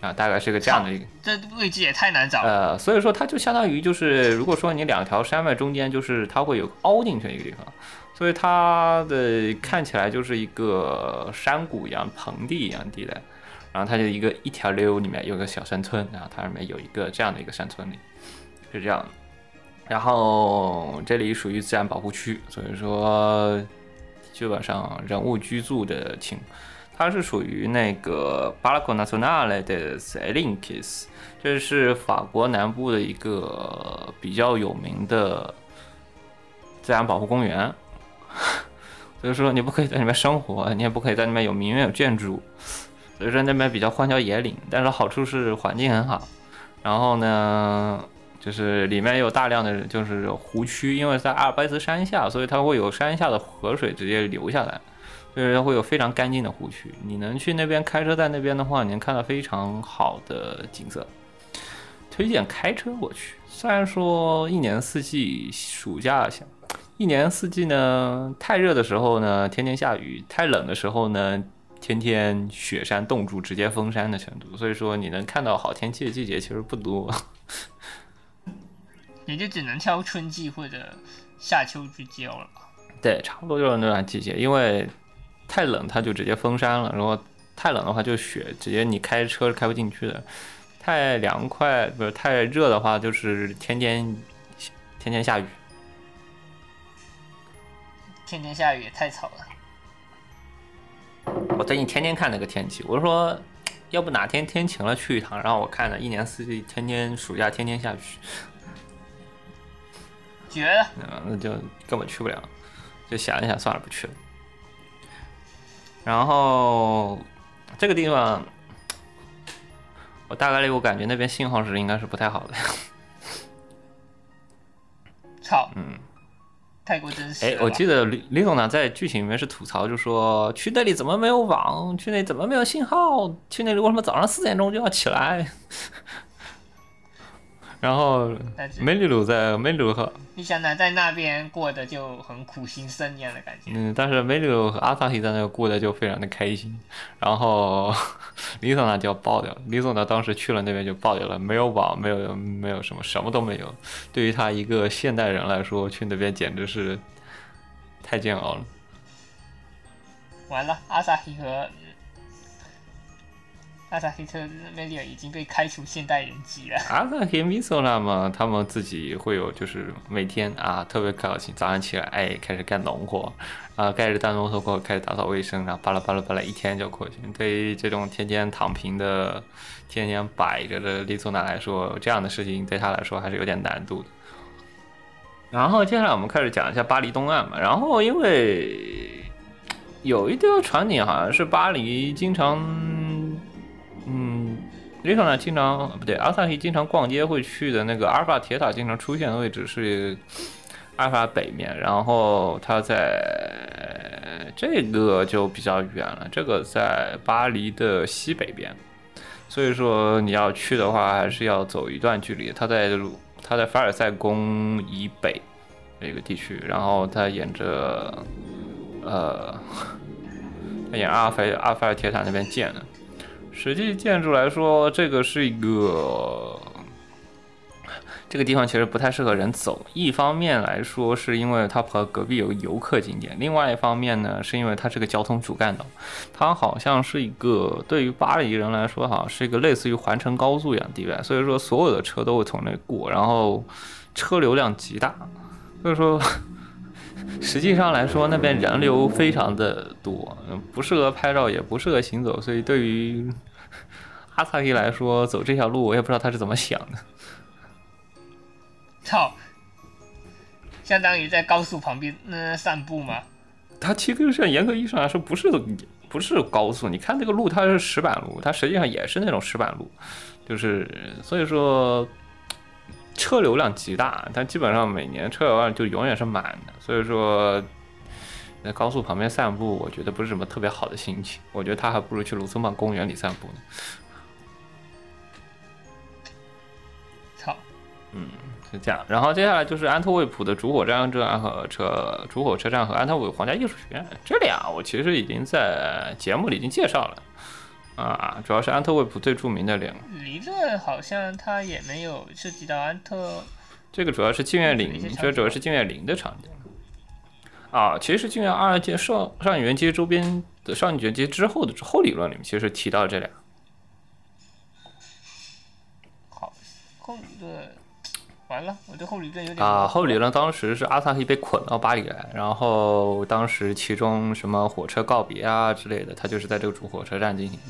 啊，大概是个这样的一个。这位置也太难找了。呃，所以说它就相当于就是，如果说你两条山脉中间就是它会有凹进去的一个地方，所以它的看起来就是一个山谷一样、盆地一样地带。然后它就一个一条溜里面有个小山村，然后它里面有一个这样的一个山村里，是这样。然后这里属于自然保护区，所以说基本上人物居住的情，它是属于那个巴拉 n 纳 n 纳 e 的 Salinkis，这是法国南部的一个比较有名的自然保护公园。所以说你不可以在里面生活，你也不可以在里面有名园有建筑，所以说那边比较荒郊野岭，但是好处是环境很好。然后呢？就是里面有大量的就是湖区，因为在阿尔卑斯山下，所以它会有山下的河水直接流下来，所以会有非常干净的湖区。你能去那边开车，在那边的话，你能看到非常好的景色。推荐开车过去。虽然说一年四季，暑假想一年四季呢，太热的时候呢，天天下雨；太冷的时候呢，天天雪山冻住，直接封山的程度。所以说，你能看到好天气的季节其实不多。也就只能挑春季或者夏秋之交了吧。对，差不多就是那段季节，因为太冷它就直接封山了，然后太冷的话就雪，直接你开车是开不进去的。太凉快不是太热的话，就是天天天天下雨。天天下雨也太吵了。我最近天天看那个天气，我说要不哪天天晴了去一趟，然后我看了一年四季天天暑假天天下雨。绝了！嗯，那就根本去不了，就想一想，算了，不去了。然后这个地方，我大概率我感觉那边信号是应该是不太好的。操！嗯，太过真实。哎，我记得李李总呢在剧情里面是吐槽，就说去那里怎么没有网？去那里怎么没有信号？去那里为什么早上四点钟就要起来？然后梅里鲁在梅里鲁和你想呢，在那边过得就很苦行僧一样的感觉。嗯，但是梅里鲁和阿萨希在那过得就非常的开心。然后 李总呢就要爆掉了，李总呢当时去了那边就爆掉了，没有网，没有没有什么，什么都没有。对于他一个现代人来说，去那边简直是太煎熬了。完了，阿萨希和。阿萨黑特梅里尔已经被开除现代人籍了。阿萨黑米索拉嘛，他们自己会有，就是每天啊特别高兴，早上起来哎开始干农活，啊盖着大农头过开始打扫卫生，然后巴拉巴拉巴拉一天就过去。对于这种天天躺平的、天天摆着的利索纳来说，这样的事情对他来说还是有点难度的。然后接下来我们开始讲一下巴黎东岸嘛，然后因为有一条场景好像是巴黎经常。嗯，里头呢经常不对，阿萨希经常逛街会去的那个阿尔法铁塔经常出现的位置是阿尔法北面，然后它在这个就比较远了，这个在巴黎的西北边，所以说你要去的话还是要走一段距离。它在路，它在凡尔赛宫以北那个地区，然后它沿着呃，它沿阿尔法阿尔法铁塔那边建的。实际建筑来说，这个是一个这个地方其实不太适合人走。一方面来说，是因为它和隔壁有游客景点；另外一方面呢，是因为它是个交通主干道，它好像是一个对于巴黎人来说，好像是一个类似于环城高速一样的地带。所以说，所有的车都会从那过，然后车流量极大。所以说。实际上来说，那边人流非常的多，不适合拍照，也不适合行走，所以对于阿萨伊来说，走这条路，我也不知道他是怎么想的。操，相当于在高速旁边那散步吗？它其实上严格意义上来说，不是不是高速。你看这个路，它是石板路，它实际上也是那种石板路，就是所以说。车流量极大，但基本上每年车流量就永远是满的，所以说在高速旁边散步，我觉得不是什么特别好的心情。我觉得他还不如去卢森堡公园里散步呢。嗯，是这样。然后接下来就是安特卫普的主火车站和车主火车站和安特卫普皇家艺术学院，这俩我其实已经在节目里已经介绍了。啊，主要是安特卫普最著名的两个。离这好像它也没有涉及到安特。这个主要是静月岭，这主要是静月岭的场景。啊，其实静月二街上上影园街周边的上影园街之后的后理论里面，其实提到这俩。后理论，完了，我对后理论有点啊，后理论当时是阿萨希被捆到巴黎来，然后当时其中什么火车告别啊之类的，他就是在这个主火车站进行。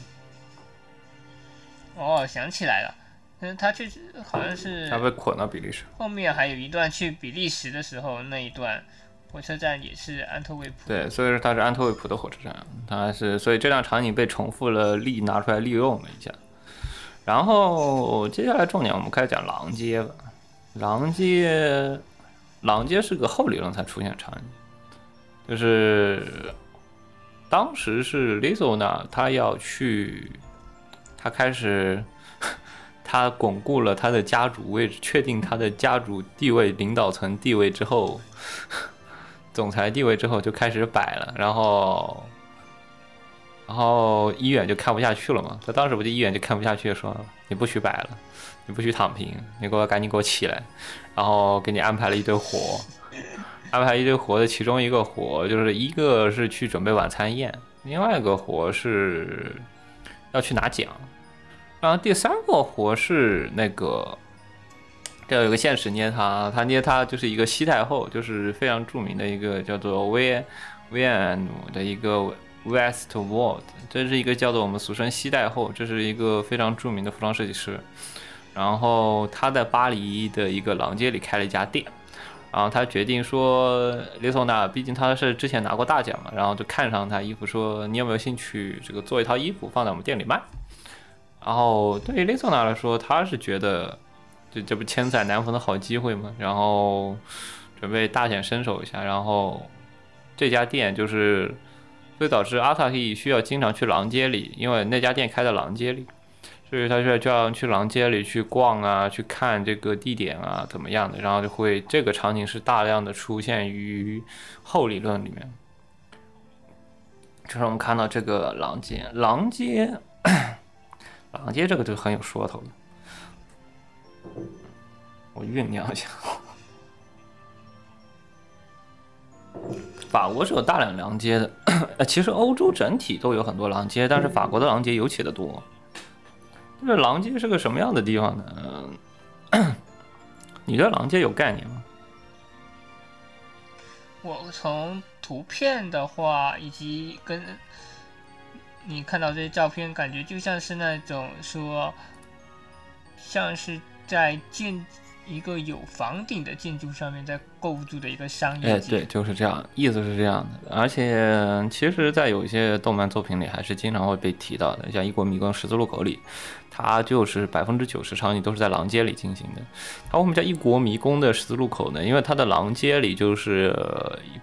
哦，想起来了，嗯，他确实好像是他被捆到比利时。后面还有一段去比利时的时候，那一段火车站也是安特卫普。对，所以说它是安特卫普的火车站，它是所以这辆场景被重复了利拿出来利用了一下。然后接下来重点我们开始讲狼街吧。狼街，狼街是个后理论才出现场景，就是当时是 Lizzo 呢，他要去，他开始。他巩固了他的家主位置，确定他的家主地位、领导层地位之后，总裁地位之后就开始摆了，然后，然后医院就看不下去了嘛。他当时不就医院就看不下去，说你不许摆了，你不许躺平，你给我赶紧给我起来，然后给你安排了一堆活，安排一堆活的其中一个活就是一个是去准备晚餐宴，另外一个活是要去拿奖，然后第三个活是那个。这有个现实捏他，他捏他就是一个西太后，就是非常著名的一个叫做威威安努的一个 Westward，这是一个叫做我们俗称西太后，这是一个非常著名的服装设计师。然后他在巴黎的一个廊街里开了一家店，然后他决定说，雷索娜，毕竟他是之前拿过大奖嘛，然后就看上他衣服，说你有没有兴趣这个做一套衣服放在我们店里卖？然后对于雷索娜来说，他是觉得。这这不千载难逢的好机会嘛，然后准备大显身手一下，然后这家店就是会导致阿萨希需要经常去廊街里，因为那家店开在廊街里，所以他就就要去廊街里去逛啊，去看这个地点啊怎么样的，然后就会这个场景是大量的出现于后理论里面，就是我们看到这个廊街，廊街，廊街这个就很有说头的。我酝酿一下。法国是有大量廊街的，呃，其实欧洲整体都有很多廊街，但是法国的廊街尤其的多。这廊街是个什么样的地方呢？你对廊街有概念吗？我从图片的话，以及跟你看到这些照片，感觉就像是那种说，像是。在建一个有房顶的建筑上面，在构筑的一个商业。哎，对，就是这样，意思是这样的。而且，其实，在有一些动漫作品里，还是经常会被提到的，像《一国迷宫十字路口》里，它就是百分之九十场景都是在廊街里进行的。它为什么叫一国迷宫的十字路口呢？因为它的廊街里就是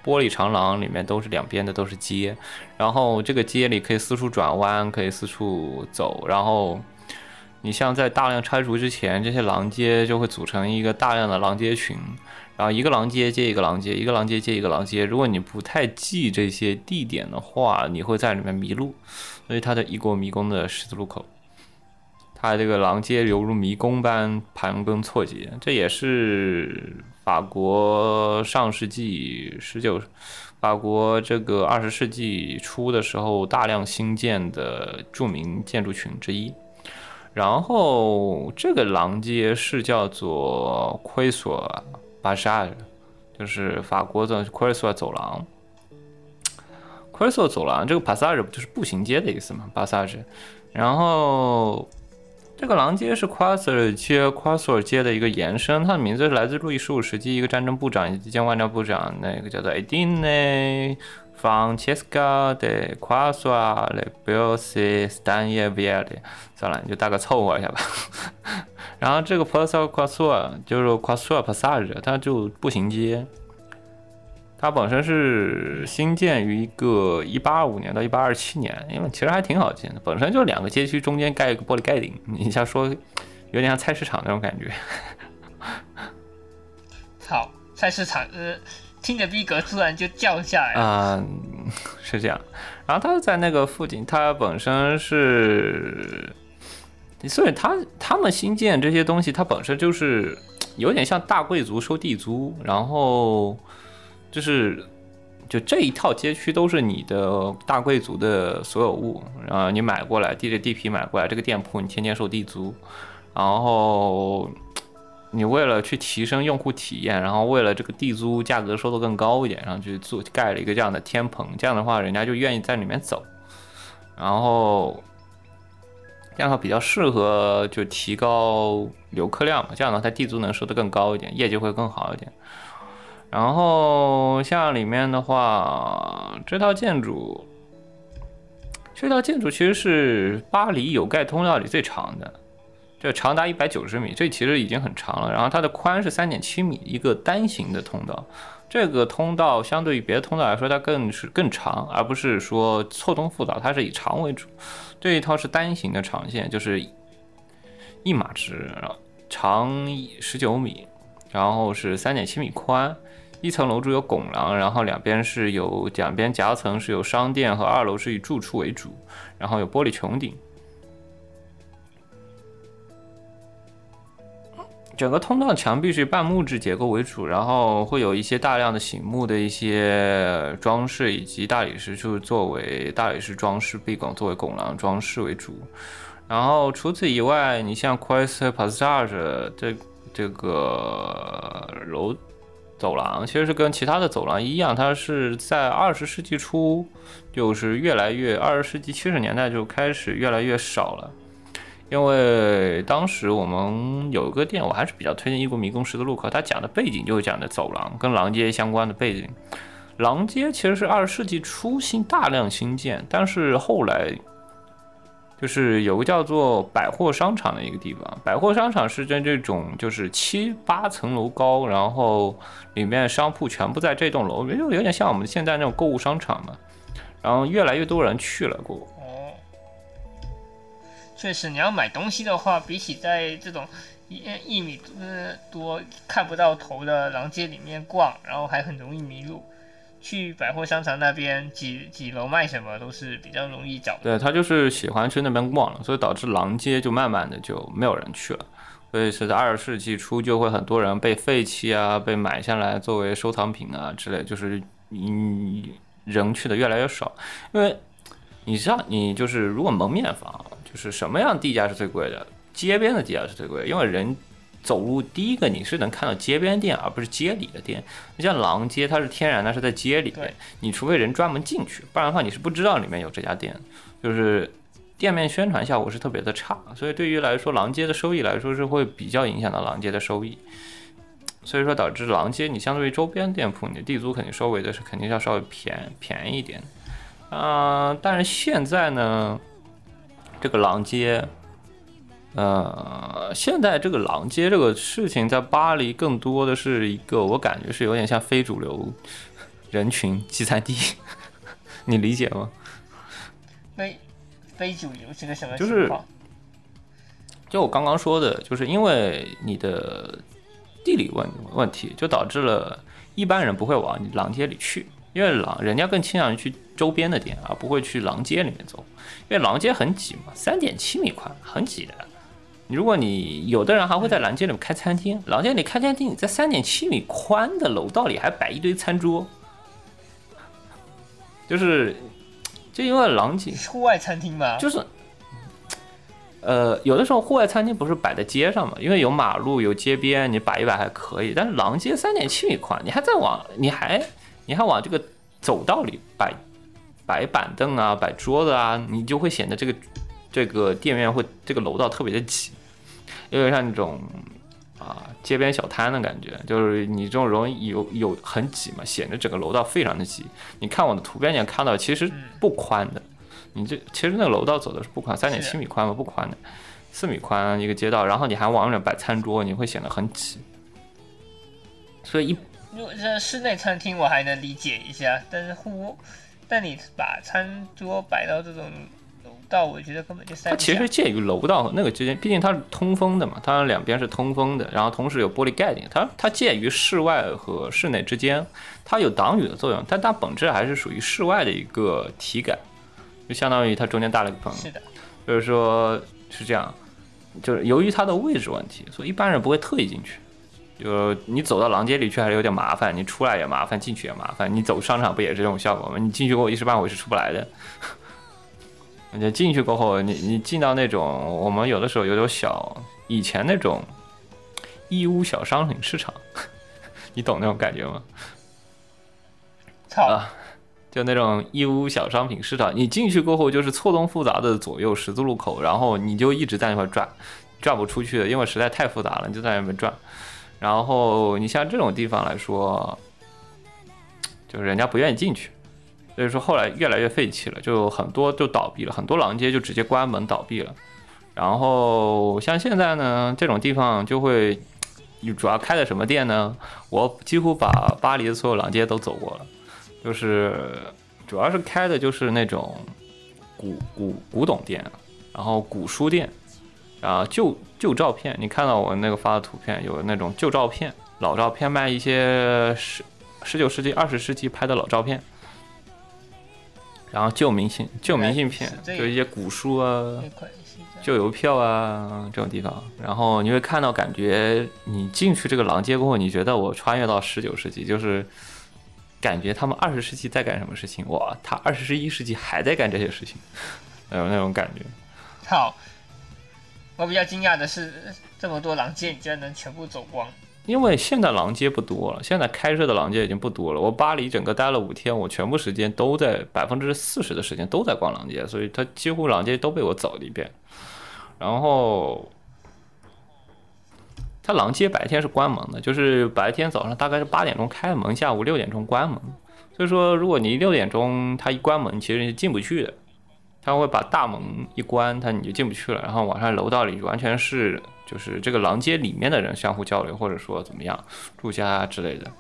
玻璃长廊，里面都是两边的都是街，然后这个街里可以四处转弯，可以四处走，然后。你像在大量拆除之前，这些廊街就会组成一个大量的廊街群，然后一个廊街接一个廊街，一个廊街接一个廊街。如果你不太记这些地点的话，你会在里面迷路。所以它的一国迷宫的十字路口，它这个廊街犹如迷宫般盘根错节。这也是法国上世纪十九，法国这个二十世纪初的时候大量兴建的著名建筑群之一。然后这个廊街是叫做奎索巴沙，就是法国的奎索走廊。奎索走廊这个 passage 不就是步行街的意思吗？passage。然后这个廊街是夸索尔街夸索尔街的一个延伸，它的名字是来自路易十五时期一个战争部长以及兼外交部长，那个叫做 Edine。Francesca de Quasua le Belsi Stanivielli，算了，你就大概凑合一下吧。然后这个 p a s a Quasua 就是 Quasua Passage，它就步行街。它本身是新建于一个1825年到一八二七年，因为其实还挺好建的，本身就两个街区中间盖一个玻璃盖顶，你像说有点像菜市场那种感觉。好，菜市场呃。听着逼格突然就降下来啊，是这样。然后他在那个附近，他本身是，所以他他们新建这些东西，它本身就是有点像大贵族收地租，然后就是就这一套街区都是你的大贵族的所有物，然后你买过来，地着地皮买过来这个店铺，你天天收地租，然后你为了去提升用户体验，然后为了这个地租价格收得更高一点，然后去做盖了一个这样的天棚，这样的话人家就愿意在里面走，然后这样的话比较适合就提高游客量嘛，这样的话它地租能收得更高一点，业绩会更好一点。然后像里面的话，这套建筑，这套建筑其实是巴黎有盖通道里最长的。这长达一百九十米，这其实已经很长了。然后它的宽是三点七米，一个单行的通道。这个通道相对于别的通道来说，它更是更长，而不是说错综复杂，它是以长为主。这一套是单行的长线，就是一码直，长十九米，然后是三点七米宽。一层楼主有拱廊，然后两边是有两边夹层是有商店和二楼是以住处为主，然后有玻璃穹顶。整个通道墙壁是半木质结构为主，然后会有一些大量的醒目的一些装饰，以及大理石就是作为大理石装饰壁拱作为拱廊装饰为主。然后除此以外，你像 Quest Passage 这这个楼走廊，其实是跟其他的走廊一样，它是在二十世纪初就是越来越，二十世纪七十年代就开始越来越少了。因为当时我们有一个店，我还是比较推荐《异国迷宫十字路口》，它讲的背景就是讲的走廊跟廊街相关的背景。廊街其实是二十世纪初新大量新建，但是后来就是有个叫做百货商场的一个地方，百货商场是在这种就是七八层楼高，然后里面商铺全部在这栋楼，就有点像我们现在那种购物商场嘛。然后越来越多人去了过。哦确实，你要买东西的话，比起在这种一一米多看不到头的廊街里面逛，然后还很容易迷路，去百货商场那边几几楼卖什么都是比较容易找。对他就是喜欢去那边逛了，所以导致廊街就慢慢的就没有人去了。所以是在二十世纪初就会很多人被废弃啊，被买下来作为收藏品啊之类，就是嗯人去的越来越少，因为你知道，你就是如果蒙面房。就是什么样地价是最贵的？街边的地价是最贵，因为人走路第一个你是能看到街边店，而不是街里的店。你像廊街，它是天然的，是在街里面，你除非人专门进去，不然的话你是不知道里面有这家店。就是店面宣传效果是特别的差，所以对于来说，廊街的收益来说是会比较影响到廊街的收益。所以说导致廊街你相对于周边店铺，你的地租肯定收为的是肯定要稍微便便宜一点。啊，但是现在呢？这个廊街，呃，现在这个狼街这个事情在巴黎更多的是一个，我感觉是有点像非主流人群集散地，你理解吗？非非主流是个什么就是就我刚刚说的，就是因为你的地理问问题，就导致了一般人不会往狼街里去，因为狼人家更倾向于去周边的店，而不会去狼街里面走。因为狼街很挤嘛，三点七米宽，很挤的。如果你有的人还会在廊街里面开餐厅，廊街里开餐厅，你在三点七米宽的楼道里还摆一堆餐桌，就是就因为廊街户外餐厅嘛，就是呃，有的时候户外餐厅不是摆在街上嘛，因为有马路有街边，你摆一摆还可以。但是廊街三点七米宽，你还在往你还你还往这个走道里摆。摆板凳啊，摆桌子啊，你就会显得这个这个店面会这个楼道特别的挤，有点像那种啊街边小摊的感觉，就是你这种容易有有很挤嘛，显得整个楼道非常的挤。你看我的图片，你也看到其实不宽的，你这其实那个楼道走的是不宽，三点七米宽嘛，不宽的，四米宽一个街道，然后你还往里摆餐桌，你会显得很挤。所以一如果这室内餐厅我还能理解一下，但是户但你把餐桌摆到这种楼道，我觉得根本就塞它其实介于楼道和那个之间，毕竟它是通风的嘛，它两边是通风的，然后同时有玻璃盖顶，它它介于室外和室内之间，它有挡雨的作用，但它本质还是属于室外的一个体感，就相当于它中间搭了个棚。是的，就是说是这样，就是由于它的位置问题，所以一般人不会特意进去。就你走到廊街里去还是有点麻烦，你出来也麻烦，进去也麻烦。你走商场不也是这种效果吗？你进去过后一时半会是出不来的。你进去过后，你你进到那种我们有的时候有点小以前那种义乌小商品市场，你懂那种感觉吗？操，啊，就那种义乌小商品市场，你进去过后就是错综复杂的左右十字路口，然后你就一直在那块转，转不出去的，因为实在太复杂了，你就在那边转。然后你像这种地方来说，就是人家不愿意进去，所以说后来越来越废弃了，就很多就倒闭了，很多廊街就直接关门倒闭了。然后像现在呢，这种地方就会，你主要开的什么店呢？我几乎把巴黎的所有廊街都走过了。就是主要是开的就是那种古古古董店，然后古书店，啊旧旧照片，你看到我那个发的图片，有那种旧照片、老照片，卖一些十十九世纪、二十世纪拍的老照片，然后旧明信旧明信片，就一些古书啊，旧邮票啊这种地方，然后你会看到，感觉你进去这个廊街过后，你觉得我穿越到十九世纪，就是感觉他们二十世纪在干什么事情，哇，他二十一世纪还在干这些事情，那种那种感觉。好！我比较惊讶的是，这么多廊街你居然能全部走光。因为现在廊街不多了，现在开设的廊街已经不多了。我巴黎整个待了五天，我全部时间都在百分之四十的时间都在逛廊街，所以它几乎廊街都被我走了一遍。然后，它廊街白天是关门的，就是白天早上大概是八点钟开门，下午六点钟关门。所以说，如果你六点钟它一关门，其实你是进不去的。他会把大门一关，它你就进不去了。然后晚上楼道里完全是就是这个廊街里面的人相互交流，或者说怎么样住家之类的，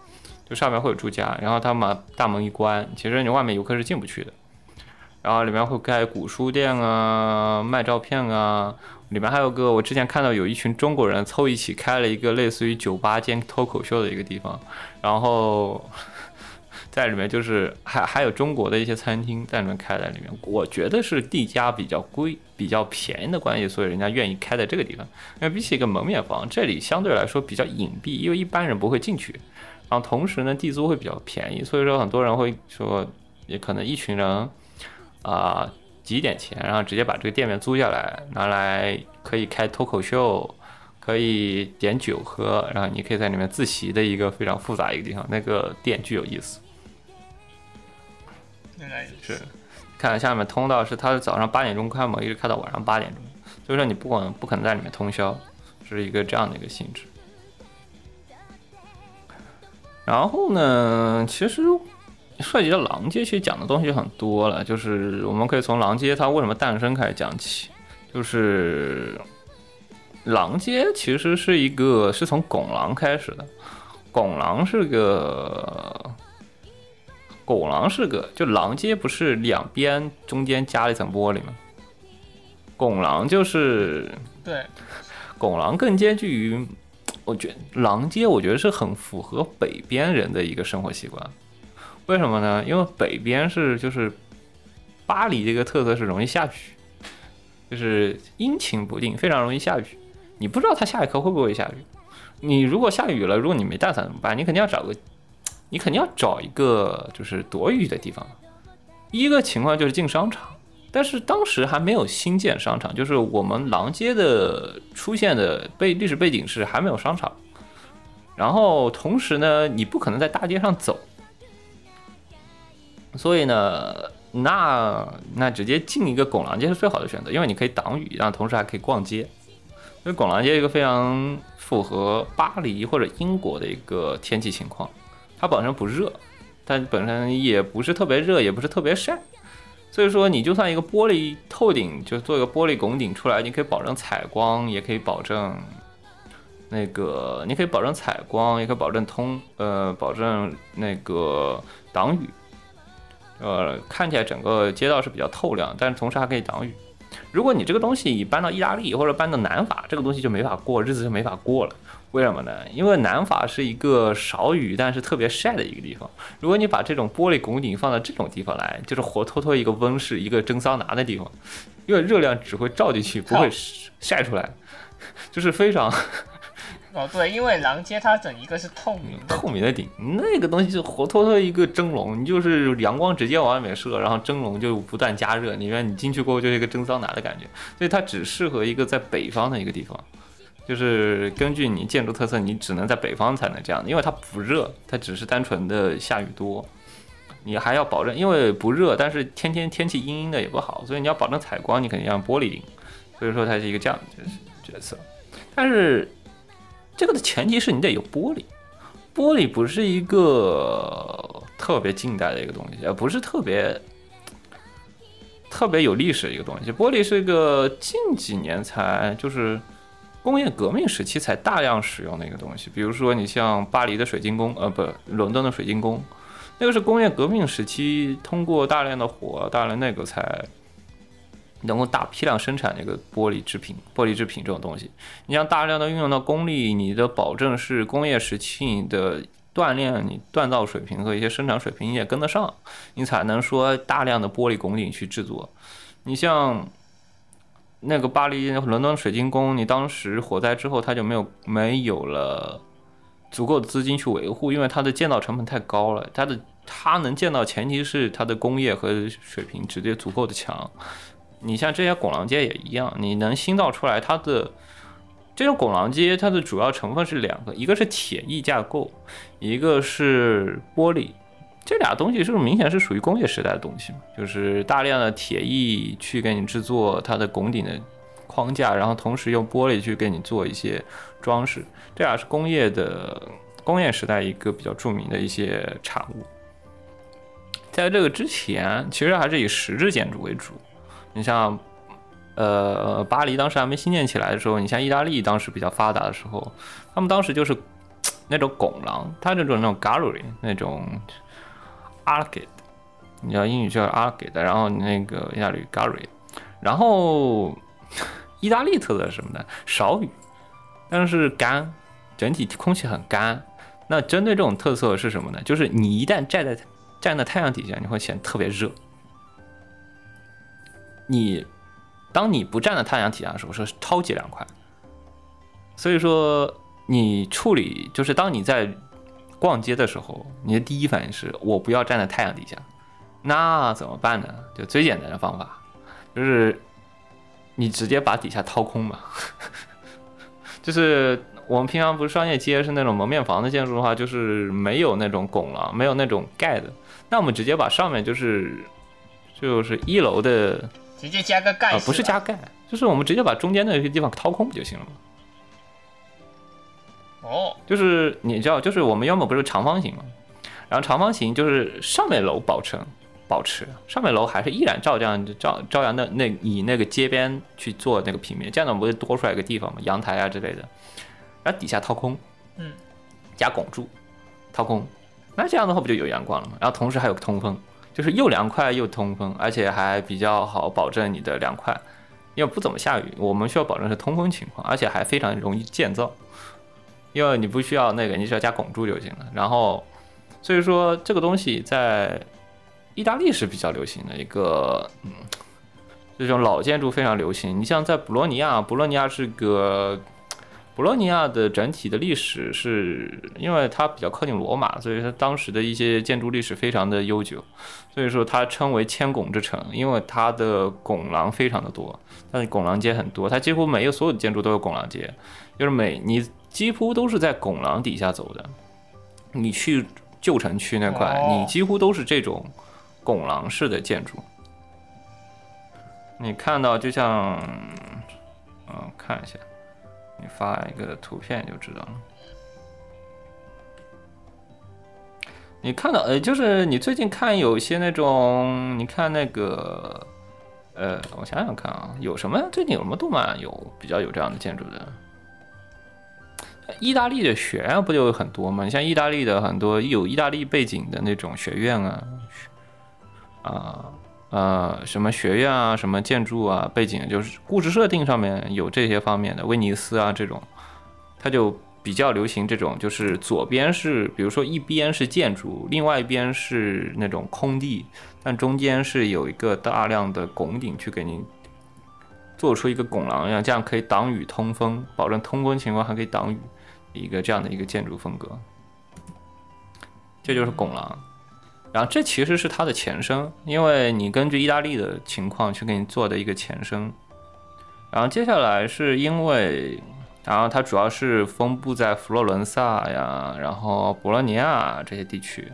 就上面会有住家。然后他把大门一关，其实你外面游客是进不去的。然后里面会开古书店啊，卖照片啊，里面还有个我之前看到有一群中国人凑一起开了一个类似于酒吧兼脱口秀的一个地方，然后。在里面就是还还有中国的一些餐厅在里面开在里面，我觉得是地价比较贵、比较便宜的关系，所以人家愿意开在这个地方。因为比起一个门面房，这里相对来说比较隐蔽，因为一般人不会进去。然后同时呢，地租会比较便宜，所以说很多人会说，也可能一群人啊、挤点钱，然后直接把这个店面租下来，拿来可以开脱口秀。可以点酒喝，然后你可以在里面自习的一个非常复杂一个地方，那个店巨有意思。是，看下面通道是它是早上八点钟开门，一直开到晚上八点钟，所以说你不管不可能在里面通宵，是一个这样的一个性质。然后呢，其实涉及到狼街，其实讲的东西很多了，就是我们可以从狼街它为什么诞生开始讲起，就是狼街其实是一个是从拱廊开始的，拱廊是个。拱廊是个，就廊街不是两边中间加了一层玻璃吗？拱廊就是对，拱廊更接近于，我觉得廊街我觉得是很符合北边人的一个生活习惯。为什么呢？因为北边是就是巴黎这个特色是容易下雨，就是阴晴不定，非常容易下雨。你不知道它下一刻会不会下雨。你如果下雨了，如果你没带伞怎么办？你肯定要找个。你肯定要找一个就是躲雨的地方。一个情况就是进商场，但是当时还没有新建商场，就是我们廊街的出现的背历史背景是还没有商场。然后同时呢，你不可能在大街上走，所以呢，那那直接进一个拱廊街是最好的选择，因为你可以挡雨，然后同时还可以逛街。所以拱廊街一个非常符合巴黎或者英国的一个天气情况。它本身不热，但本身也不是特别热，也不是特别晒，所以说你就算一个玻璃透顶，就做一个玻璃拱顶出来，你可以保证采光，也可以保证那个，你可以保证采光，也可以保证通，呃，保证那个挡雨，呃，看起来整个街道是比较透亮，但是同时还可以挡雨。如果你这个东西搬到意大利或者搬到南法，这个东西就没法过日子，就没法过了。为什么呢？因为南法是一个少雨但是特别晒的一个地方。如果你把这种玻璃拱顶放到这种地方来，就是活脱脱一个温室，一个蒸桑拿的地方，因为热量只会照进去，不会晒出来，就是非常。哦，对，因为廊街它整一个是透明的，透明的顶，那个东西就活脱脱一个蒸笼，你就是阳光直接往外面射，然后蒸笼就不断加热，里面你进去过后就是一个蒸桑拿的感觉，所以它只适合一个在北方的一个地方。就是根据你建筑特色，你只能在北方才能这样，因为它不热，它只是单纯的下雨多。你还要保证，因为不热，但是天天天气阴阴的也不好，所以你要保证采光，你肯定要玻璃顶。所以说它是一个这样的角角色。但是这个的前提是你得有玻璃，玻璃不是一个特别近代的一个东西，也不是特别特别有历史的一个东西。玻璃是一个近几年才就是工业革命时期才大量使用的一个东西。比如说你像巴黎的水晶宫，呃，不，伦敦的水晶宫，那个是工业革命时期通过大量的火、大量那个才能够大批量生产那个玻璃制品、玻璃制品这种东西。你像大量的运用到功力，你的保证是工业时期你的锻炼、你锻造水平和一些生产水平你也跟得上，你才能说大量的玻璃拱顶去制作。你像那个巴黎、伦敦水晶宫，你当时火灾之后，它就没有没有了足够的资金去维护，因为它的建造成本太高了。它的它能建造，前提是它的工业和水平直接足够的强。你像这些拱廊街也一样，你能新造出来它的这种拱廊街，它的主要成分是两个，一个是铁艺架构，一个是玻璃。这俩东西是不是明显是属于工业时代的东西嘛？就是大量的铁艺去给你制作它的拱顶的框架，然后同时用玻璃去给你做一些装饰，这俩是工业的工业时代一个比较著名的一些产物。在这个之前，其实还是以石质建筑为主。你像，呃，巴黎当时还没新建起来的时候，你像意大利当时比较发达的时候，他们当时就是 那种拱廊，它这种那种 gallery 那种 arcade，你知道英语叫 arcade，然后那个意大利 gallery，然后意大利特色是什么呢？少雨，但是干，整体空气很干。那针对这种特色是什么呢？就是你一旦站在站在太阳底下，你会显得特别热。你当你不站在太阳底下的时候，是超级凉快。所以说，你处理就是当你在逛街的时候，你的第一反应是我不要站在太阳底下，那怎么办呢？就最简单的方法，就是你直接把底下掏空嘛。就是我们平常不是商业街是那种蒙面房的建筑的话，就是没有那种拱廊，没有那种盖的，那我们直接把上面就是就是一楼的。直接加个盖啊，不是加盖，就是我们直接把中间那些地方掏空不就行了吗？哦，就是你知道，就是我们原本不是长方形嘛，然后长方形就是上面楼保持保持，上面楼还是依然照这样照朝阳的那以那个街边去做那个平面，这样子不会多出来一个地方嘛，阳台啊之类的，然后底下掏空，嗯，加拱柱，掏空，那这样的话不就有阳光了吗？然后同时还有通风。就是又凉快又通风，而且还比较好保证你的凉快，因为不怎么下雨，我们需要保证是通风情况，而且还非常容易建造，因为你不需要那个，你只要加拱柱就行了。然后，所以说这个东西在意大利是比较流行的一个，嗯，这种老建筑非常流行。你像在博洛尼亚，博洛尼亚是个。博洛尼亚的整体的历史是因为它比较靠近罗马，所以它当时的一些建筑历史非常的悠久，所以说它称为千拱之城，因为它的拱廊非常的多，它的拱廊街很多，它几乎每一个所有的建筑都有拱廊街，就是每你几乎都是在拱廊底下走的，你去旧城区那块，你几乎都是这种拱廊式的建筑，你看到就像，嗯，看一下。发一个图片就知道了。你看到，呃，就是你最近看有些那种，你看那个，呃，我想想看啊，有什么最近有什么动漫有比较有这样的建筑的？意大利的学院不就很多吗？你像意大利的很多有意大利背景的那种学院啊，啊。呃什么学院啊，什么建筑啊，背景就是故事设定上面有这些方面的，威尼斯啊这种，它就比较流行这种，就是左边是，比如说一边是建筑，另外一边是那种空地，但中间是有一个大量的拱顶去给你做出一个拱廊一样，这样可以挡雨通风，保证通风情况还可以挡雨，一个这样的一个建筑风格，这就是拱廊。然后这其实是它的前身，因为你根据意大利的情况去给你做的一个前身。然后接下来是因为然后它主要是分布在佛罗伦萨呀，然后博洛尼亚这些地区，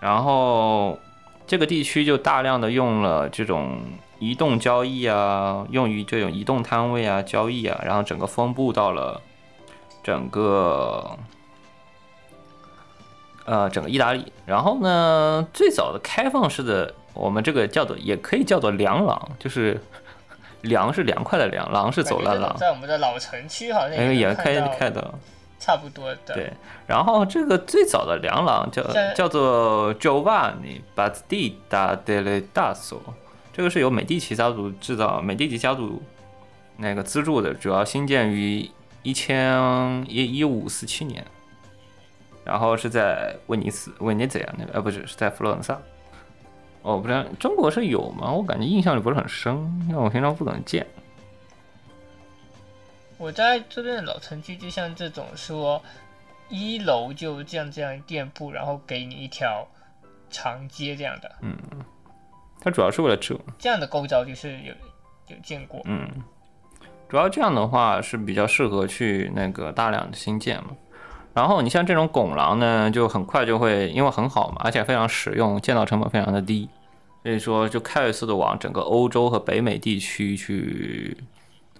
然后这个地区就大量的用了这种移动交易啊，用于这种移动摊位啊交易啊，然后整个分布到了整个呃整个意大利。然后呢，最早的开放式的我们这个叫做也可以叫做凉廊，就是凉是凉快的凉，廊是走了廊。在我们的老城区好像那个也开看到开的，差不多的。对。然后这个最早的凉廊叫叫做 Giovanni Battista delle Dasso，这个是由美第奇家族制造，美第奇家族那个资助的，主要兴建于一千一一五四七年，然后是在威尼斯威尼斯呀那个，呃不是是在佛罗伦萨。哦，不知道中国是有吗？我感觉印象里不是很深，因为我平常不怎么见。我在这边的老城区，就像这种说，一楼就这样这样店铺，然后给你一条长街这样的，嗯它主要是为了这。这样的构造就是有有见过。嗯，主要这样的话是比较适合去那个大量的新建嘛。然后你像这种拱廊呢，就很快就会因为很好嘛，而且非常实用，建造成本非常的低，所以说就快速的往整个欧洲和北美地区去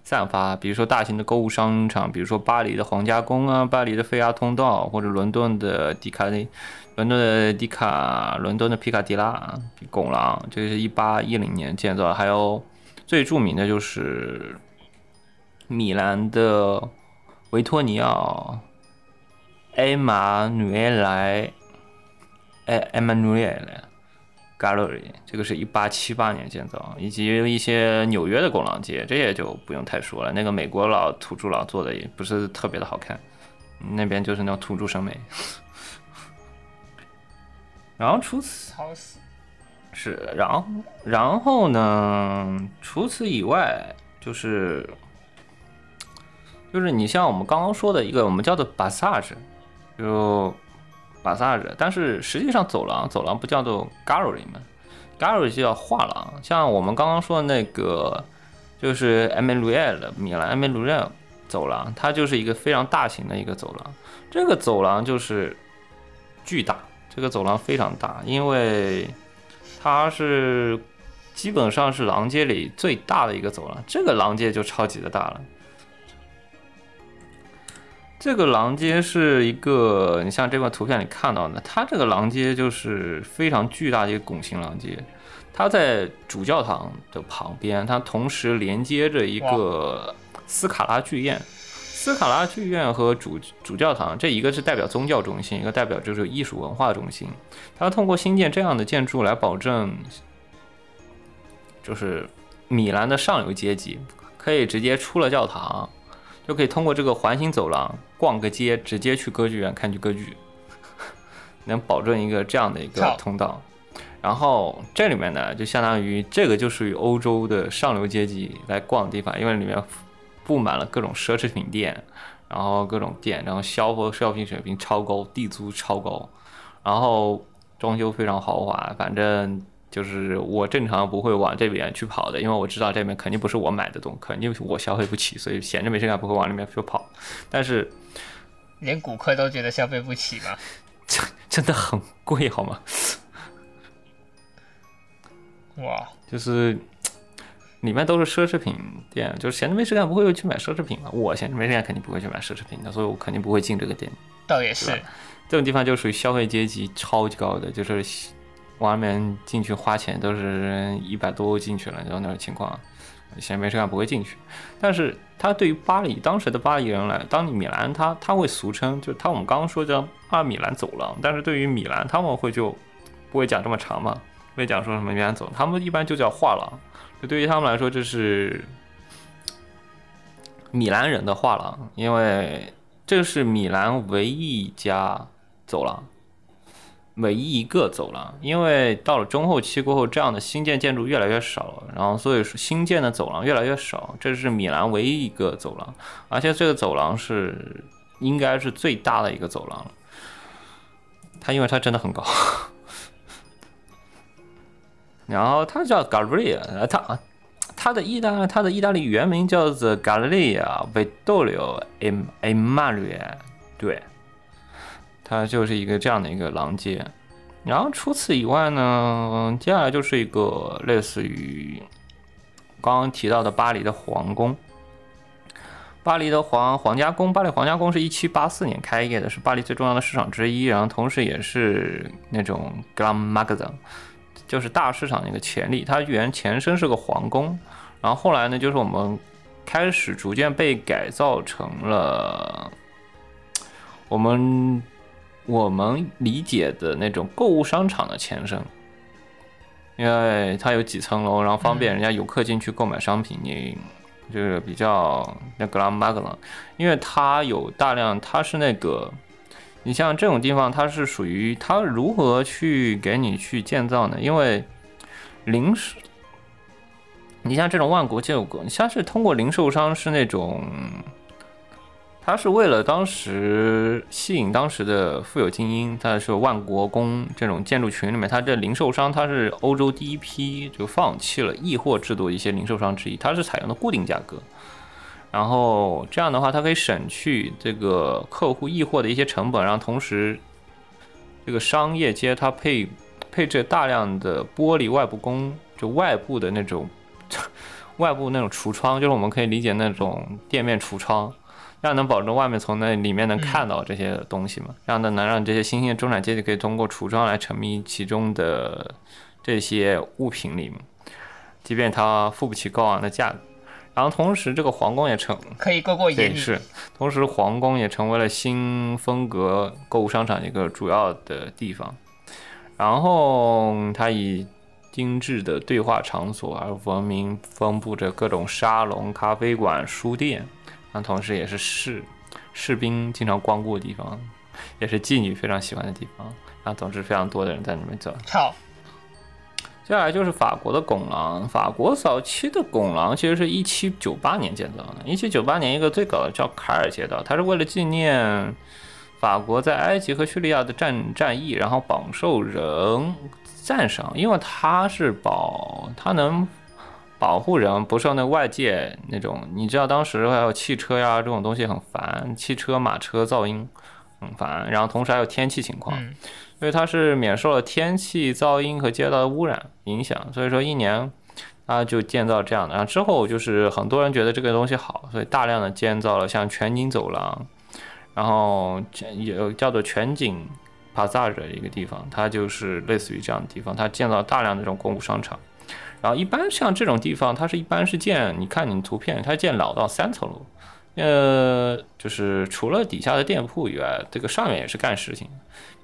散发。比如说大型的购物商场，比如说巴黎的皇家宫啊，巴黎的菲亚通道，或者伦敦的迪卡利。伦敦的迪卡，伦敦的皮卡迪拉拱廊，这个是一八一零年建造，还有最著名的就是米兰的维托尼奥埃马努埃莱埃埃马努埃莱 Gallery，这个是一八七八年建造，以及一些纽约的拱廊街，这也就不用太说了。那个美国佬土著佬做的也不是特别的好看，那边就是那种土著审美。然后除此！是，然后然后呢？除此以外，就是就是你像我们刚刚说的一个，我们叫做 passage，就 passage，但是实际上走廊走廊不叫做 gallery 嘛，gallery 就叫画廊。像我们刚刚说的那个，就是 e m a n u e l 米兰 e m a n u e l 走廊，它就是一个非常大型的一个走廊。这个走廊就是巨大。这个走廊非常大，因为它是基本上是廊街里最大的一个走廊。这个廊街就超级的大了。这个廊街是一个，你像这块图片里看到的，它这个廊街就是非常巨大的一个拱形廊街。它在主教堂的旁边，它同时连接着一个斯卡拉剧院。斯卡拉剧院和主主教堂，这一个是代表宗教中心，一个代表就是艺术文化中心。它通过新建这样的建筑来保证，就是米兰的上流阶级可以直接出了教堂，就可以通过这个环形走廊逛个街，直接去歌剧院看剧歌剧，能保证一个这样的一个通道。然后这里面呢，就相当于这个就属于欧洲的上流阶级来逛的地方，因为里面。布满了各种奢侈品店，然后各种店，然后消费消费水平超高，地租超高，然后装修非常豪华。反正就是我正常不会往这边去跑的，因为我知道这边肯定不是我买的东西，肯定我消费不起，所以闲着没事干不会往里面去跑。但是连骨科都觉得消费不起吗？真真的很贵，好吗？哇，就是。里面都是奢侈品店，就是闲着没事干不会去买奢侈品嘛？我闲着没事干肯定不会去买奢侈品的，所以我肯定不会进这个店。倒也是，这种地方就属于消费阶级超级高的，就是外面进去花钱都是一百多进去了，然后那种情况，闲着没事干不会进去。但是它对于巴黎当时的巴黎人来，当你米兰他他会俗称，就他我们刚刚说叫阿米兰走廊，但是对于米兰他们会就不会讲这么长嘛，会讲说什么米兰走，他们一般就叫画廊。就对于他们来说，这是米兰人的画廊，因为这是米兰唯一一家走廊，唯一一个走廊。因为到了中后期过后，这样的新建建筑越来越少了，然后所以说新建的走廊越来越少。这是米兰唯一一个走廊，而且这个走廊是应该是最大的一个走廊了。它因为它真的很高。然后它叫 Galleria，它它的意大它的意大利原名叫做 Galleria Vittorio Em Emanuele，对，它就是一个这样的一个廊街。然后除此以外呢，接下来就是一个类似于刚刚提到的巴黎的皇宫。巴黎的皇皇家宫，巴黎皇家宫是一七八四年开业的，是巴黎最重要的市场之一，然后同时也是那种 Grand Magasin，就是大市场的一个潜力。它原前身是个皇宫，然后后来呢，就是我们开始逐渐被改造成了我们我们理解的那种购物商场的前身，因为它有几层楼，然后方便人家游客进去购买商品。你就是比较那格拉马格朗，因为它有大量，它是那个，你像这种地方，它是属于它如何去给你去建造呢？因为零售，你像这种万国建筑，像是通过零售商是那种，它是为了当时吸引当时的富有精英，他是万国宫这种建筑群里面，它这零售商它是欧洲第一批就放弃了易货制度一些零售商之一，它是采用的固定价格，然后这样的话，它可以省去这个客户易货的一些成本，然后同时这个商业街它配配置大量的玻璃外部工，就外部的那种外部那种橱窗，就是我们可以理解那种店面橱窗。这样能保证外面从那里面能看到这些东西嘛？这样的能让这些新兴的中产阶级可以通过橱窗来沉迷其中的这些物品里面，即便他付不起高昂的价格。然后同时，这个皇宫也成可以过过瘾对是，同时皇宫也成为了新风格购物商场一个主要的地方。然后它以精致的对话场所而闻名，分布着各种沙龙、咖啡馆、书店。那同时也是士士兵经常光顾的地方，也是妓女非常喜欢的地方。然后总之非常多的人在里面走。好，接下来就是法国的拱廊。法国早期的拱廊其实是一七九八年建造的。一七九八年一个最早的叫凯尔街道，它是为了纪念法国在埃及和叙利亚的战战役，然后饱受人赞赏，因为它是保它能。保护人不受那外界那种，你知道当时还有汽车呀这种东西很烦，汽车马车噪音很烦，然后同时还有天气情况，所以它是免受了天气噪音和街道的污染影响，所以说一年它就建造这样的，然后之后就是很多人觉得这个东西好，所以大量的建造了像全景走廊，然后有叫做全景帕萨的一个地方，它就是类似于这样的地方，它建造大量的这种公共商场。然后一般像这种地方，它是一般是建，你看你图片，它建老到三层楼，呃，就是除了底下的店铺以外，这个上面也是干事情，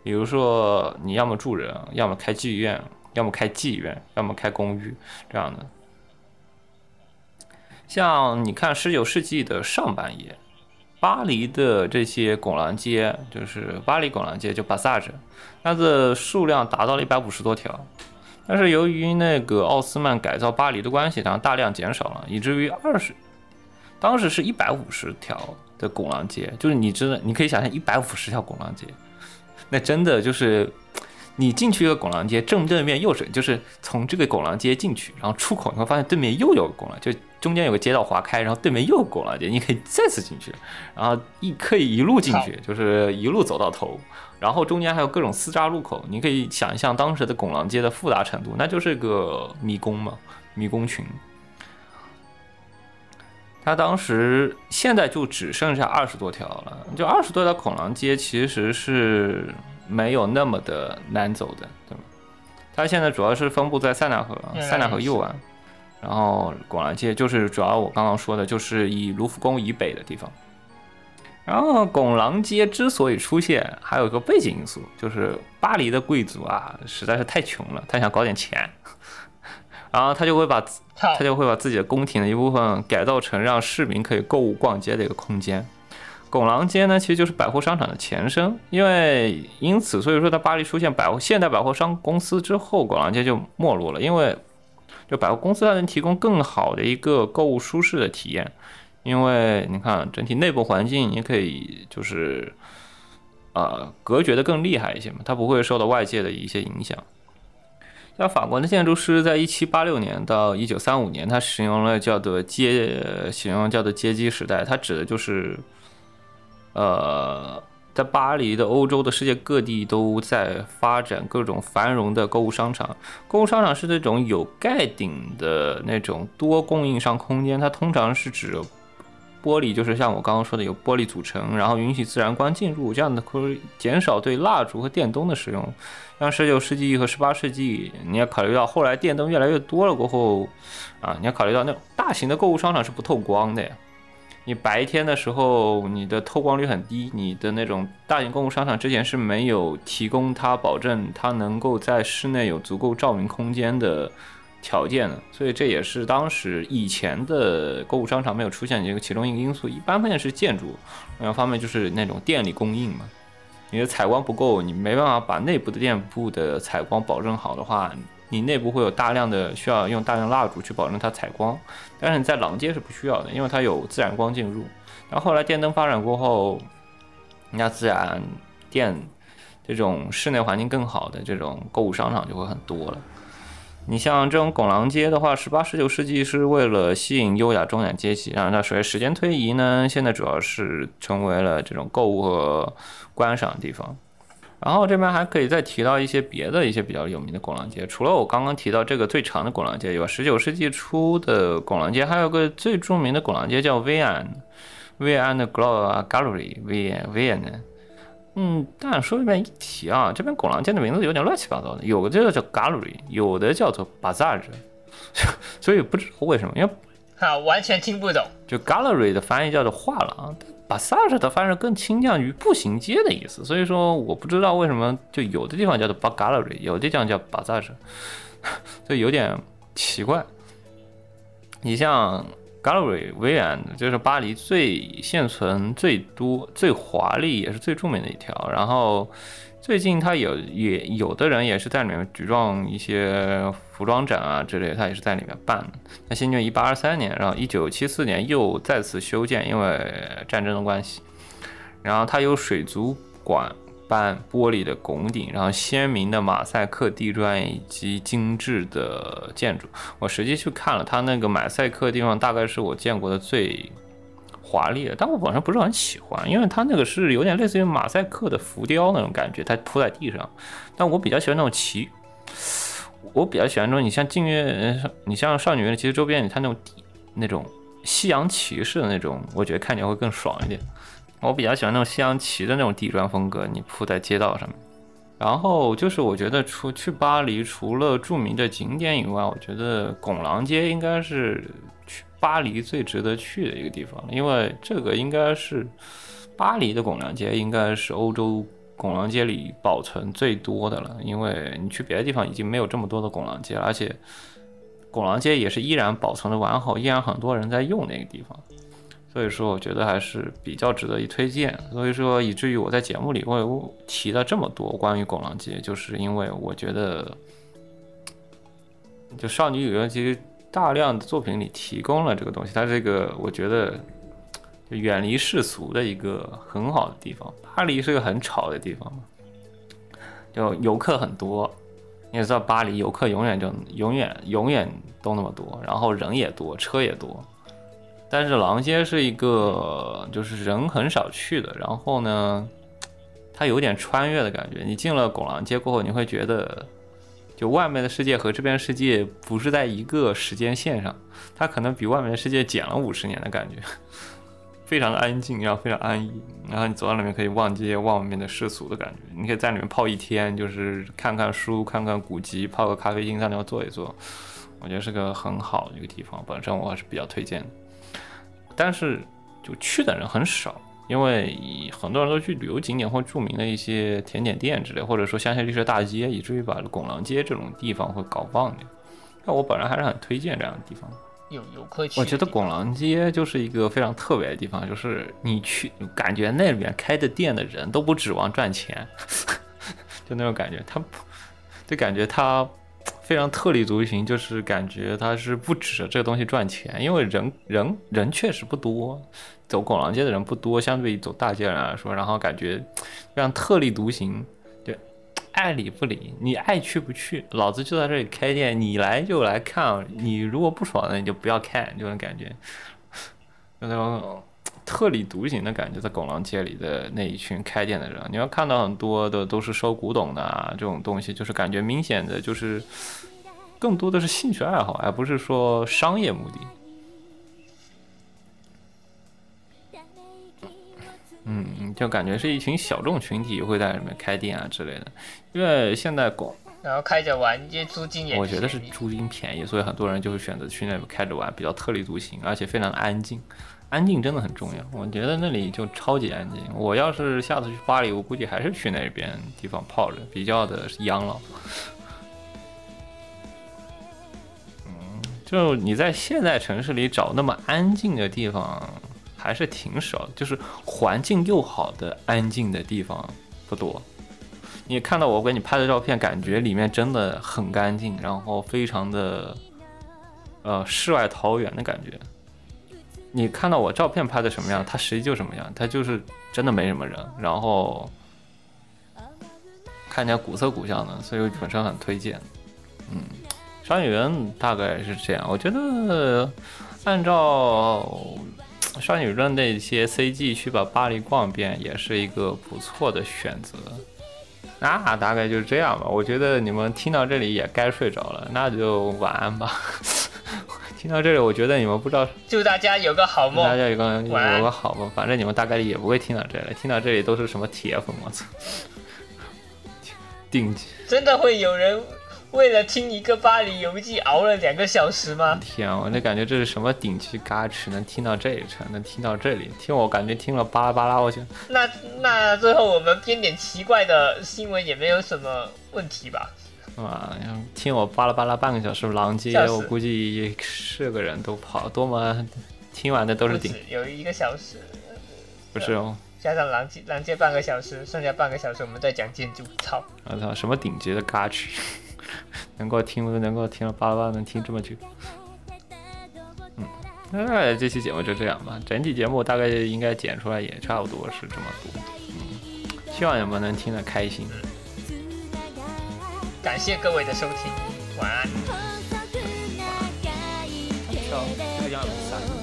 比如说你要么住人，要么开妓院，要么开妓院，要么开公寓这样的。像你看十九世纪的上半叶，巴黎的这些拱廊街，就是巴黎拱廊街，就 Passage，它的数量达到了一百五十多条。但是由于那个奥斯曼改造巴黎的关系，然后大量减少了，以至于二十，当时是一百五十条的拱廊街，就是你真的，你可以想象一百五十条拱廊街，那真的就是你进去一个拱廊街，正对面又是，就是从这个拱廊街进去，然后出口你会发现对面又有个拱廊，就中间有个街道划开，然后对面又有拱廊街，你可以再次进去，然后一可以一路进去，就是一路走到头。然后中间还有各种私栅入口，你可以想象当时的拱廊街的复杂程度，那就是个迷宫嘛，迷宫群。它当时现在就只剩下二十多条了，就二十多条拱廊街其实是没有那么的难走的，对吗？它现在主要是分布在塞纳河、塞纳河右岸，然后拱廊街就是主要我刚刚说的，就是以卢浮宫以北的地方。然后拱廊街之所以出现，还有一个背景因素，就是巴黎的贵族啊实在是太穷了，他想搞点钱，然后他就会把他就会把自己的宫廷的一部分改造成让市民可以购物逛街的一个空间。拱廊街呢，其实就是百货商场的前身，因为因此，所以说在巴黎出现百货现代百货商公司之后，拱廊街就没落了，因为就百货公司它能提供更好的一个购物舒适的体验。因为你看整体内部环境，你可以就是，呃，隔绝的更厉害一些嘛，它不会受到外界的一些影响。像法国的建筑师在一七八六年到一九三五年，他使用了叫做阶，使用叫做阶级时代，它指的就是，呃，在巴黎的欧洲的世界各地都在发展各种繁荣的购物商场。购物商场是那种有盖顶的那种多供应商空间，它通常是指玻璃，就是像我刚刚说的有玻璃组成，然后允许自然光进入，这样的可以减少对蜡烛和电灯的使用。像十九世纪和十八世纪，你要考虑到后来电灯越来越多了过后，啊，你要考虑到那种大型的购物商场是不透光的呀。你白天的时候，你的透光率很低，你的那种大型购物商场之前是没有提供它保证它能够在室内有足够照明空间的条件的，所以这也是当时以前的购物商场没有出现的一个其中一个因素。一般方面是建筑，另一方面就是那种电力供应嘛。你的采光不够，你没办法把内部的店铺的采光保证好的话，你内部会有大量的需要用大量蜡烛去保证它采光。但是你在廊街是不需要的，因为它有自然光进入。然后后来电灯发展过后，那自然电这种室内环境更好的这种购物商场就会很多了。你像这种拱廊街的话，十八、十九世纪是为了吸引优雅中产阶级，然后它随着时间推移呢，现在主要是成为了这种购物和观赏的地方。然后这边还可以再提到一些别的一些比较有名的拱廊街，除了我刚刚提到这个最长的拱廊街以外，十九世纪初的拱廊街还有个最著名的拱廊街叫威安，威安的 Glow Gallery，威安威安的。嗯，但说这边一提啊，这边狗狼街的名字有点乱七八糟的，有的就叫 Gallery，有的叫做 Bazaar，所以不知道为什么，因为啊，完全听不懂。就 Gallery 的翻译叫做画廊，Bazaar 的翻译更倾向于步行街的意思，所以说我不知道为什么就有的地方叫做 Bar Gallery，有的地方叫 Bazaar，就有点奇怪。你像 Gallery 维安，就是巴黎最现存最多、最华丽也是最著名的一条。然后最近它有也有的人也是在里面举办一些服装展啊之类，他也是在里面办的。它新建一八二三年，然后一九七四年又再次修建，因为战争的关系。然后它有水族馆半玻璃的拱顶，然后鲜明的马赛克地砖以及精致的建筑。我实际去看了它那个马赛克地方，大概是我见过的最华丽的，但我本身不是很喜欢，因为它那个是有点类似于马赛克的浮雕那种感觉，它铺在地上。但我比较喜欢那种奇，我比较喜欢那种你像静月，你像少女月，其实周边你看那种地那种夕阳骑士的那种，我觉得看起来会更爽一点。我比较喜欢那种西洋棋的那种地砖风格，你铺在街道上面。然后就是我觉得除去巴黎除了著名的景点以外，我觉得拱廊街应该是去巴黎最值得去的一个地方，因为这个应该是巴黎的拱廊街应该是欧洲拱廊街里保存最多的了，因为你去别的地方已经没有这么多的拱廊街了，而且拱廊街也是依然保存的完好，依然很多人在用那个地方。所以说，我觉得还是比较值得一推荐。所以说，以至于我在节目里会提了这么多关于拱廊街，就是因为我觉得，就少女旅游其实大量的作品里提供了这个东西，它这个我觉得就远离世俗的一个很好的地方。巴黎是个很吵的地方，就游客很多，你也知道巴黎游客永远就永远永远都那么多，然后人也多，车也多。但是廊街是一个就是人很少去的，然后呢，它有点穿越的感觉。你进了拱廊街过后，你会觉得，就外面的世界和这边世界不是在一个时间线上，它可能比外面的世界减了五十年的感觉，非常的安静，然后非常安逸。然后你走到里面可以忘记外面的世俗的感觉，你可以在里面泡一天，就是看看书、看看古籍，泡个咖啡厅在那坐一坐，我觉得是个很好的一个地方。本身我还是比较推荐的。但是就去的人很少，因为很多人都去旅游景点或著名的一些甜点店之类，或者说香榭丽舍大街，以至于把拱廊街这种地方会搞忘掉。那我本人还是很推荐这样的地方。有游客去，我觉得拱廊街就是一个非常特别的地方，就是你去感觉那里面开的店的人都不指望赚钱，就那种感觉，他就感觉他。非常特立独行，就是感觉他是不指着这个东西赚钱，因为人人人确实不多，走拱廊街的人不多，相对于走大街人来说，然后感觉非常特立独行，对爱理不理，你爱去不去，老子就在这里开店，你来就来看，你如果不爽的你就不要看，这种感觉，那种特立独行的感觉，在拱廊街里的那一群开店的人，你要看到很多的都是收古董的啊，这种东西就是感觉明显的就是更多的是兴趣爱好，而不是说商业目的。嗯，就感觉是一群小众群体会在里面开店啊之类的，因为现在广，然后开着玩，因为租金也我觉得是租金便宜，所以很多人就会选择去那边开着玩，比较特立独行，而且非常的安静。安静真的很重要，我觉得那里就超级安静。我要是下次去巴黎，我估计还是去那边地方泡着，比较的养老。嗯，就你在现在城市里找那么安静的地方，还是挺少，就是环境又好的安静的地方不多。你看到我给你拍的照片，感觉里面真的很干净，然后非常的呃世外桃源的感觉。你看到我照片拍的什么样，它实际就什么样，它就是真的没什么人，然后看起来古色古香的，所以我本身很推荐。嗯，商业园大概是这样，我觉得按照商业园那些 CG 去把巴黎逛遍，也是一个不错的选择。那大概就是这样吧，我觉得你们听到这里也该睡着了，那就晚安吧。听到这里，我觉得你们不知道祝大家有个好梦大。家有个有个好梦，反正你们大概率也不会听到这里，听到这里都是什么铁粉，我操！顶级，真的会有人为了听一个巴黎游记熬了两个小时吗？天啊，我那感觉这是什么顶级嘎吱，能听到这一层，能听到这里，听我感觉听了巴拉巴拉，我就那那最后我们编点奇怪的新闻也没有什么问题吧？啊，听我巴拉巴拉半个小时狼藉我估计是个人都跑，多么听完的都是顶，有一个小时，不是哦，加上狼藉狼藉半个小时，剩下半个小时我们在讲建筑。操！我操，什么顶级的嘎曲，能够听能够听了巴拉巴拉能听这么久。嗯，那这期节目就这样吧，整体节目大概应该剪出来也差不多是这么多。嗯，希望你们能听得开心。感谢各位的收听，晚安。好，就这样了，拜拜。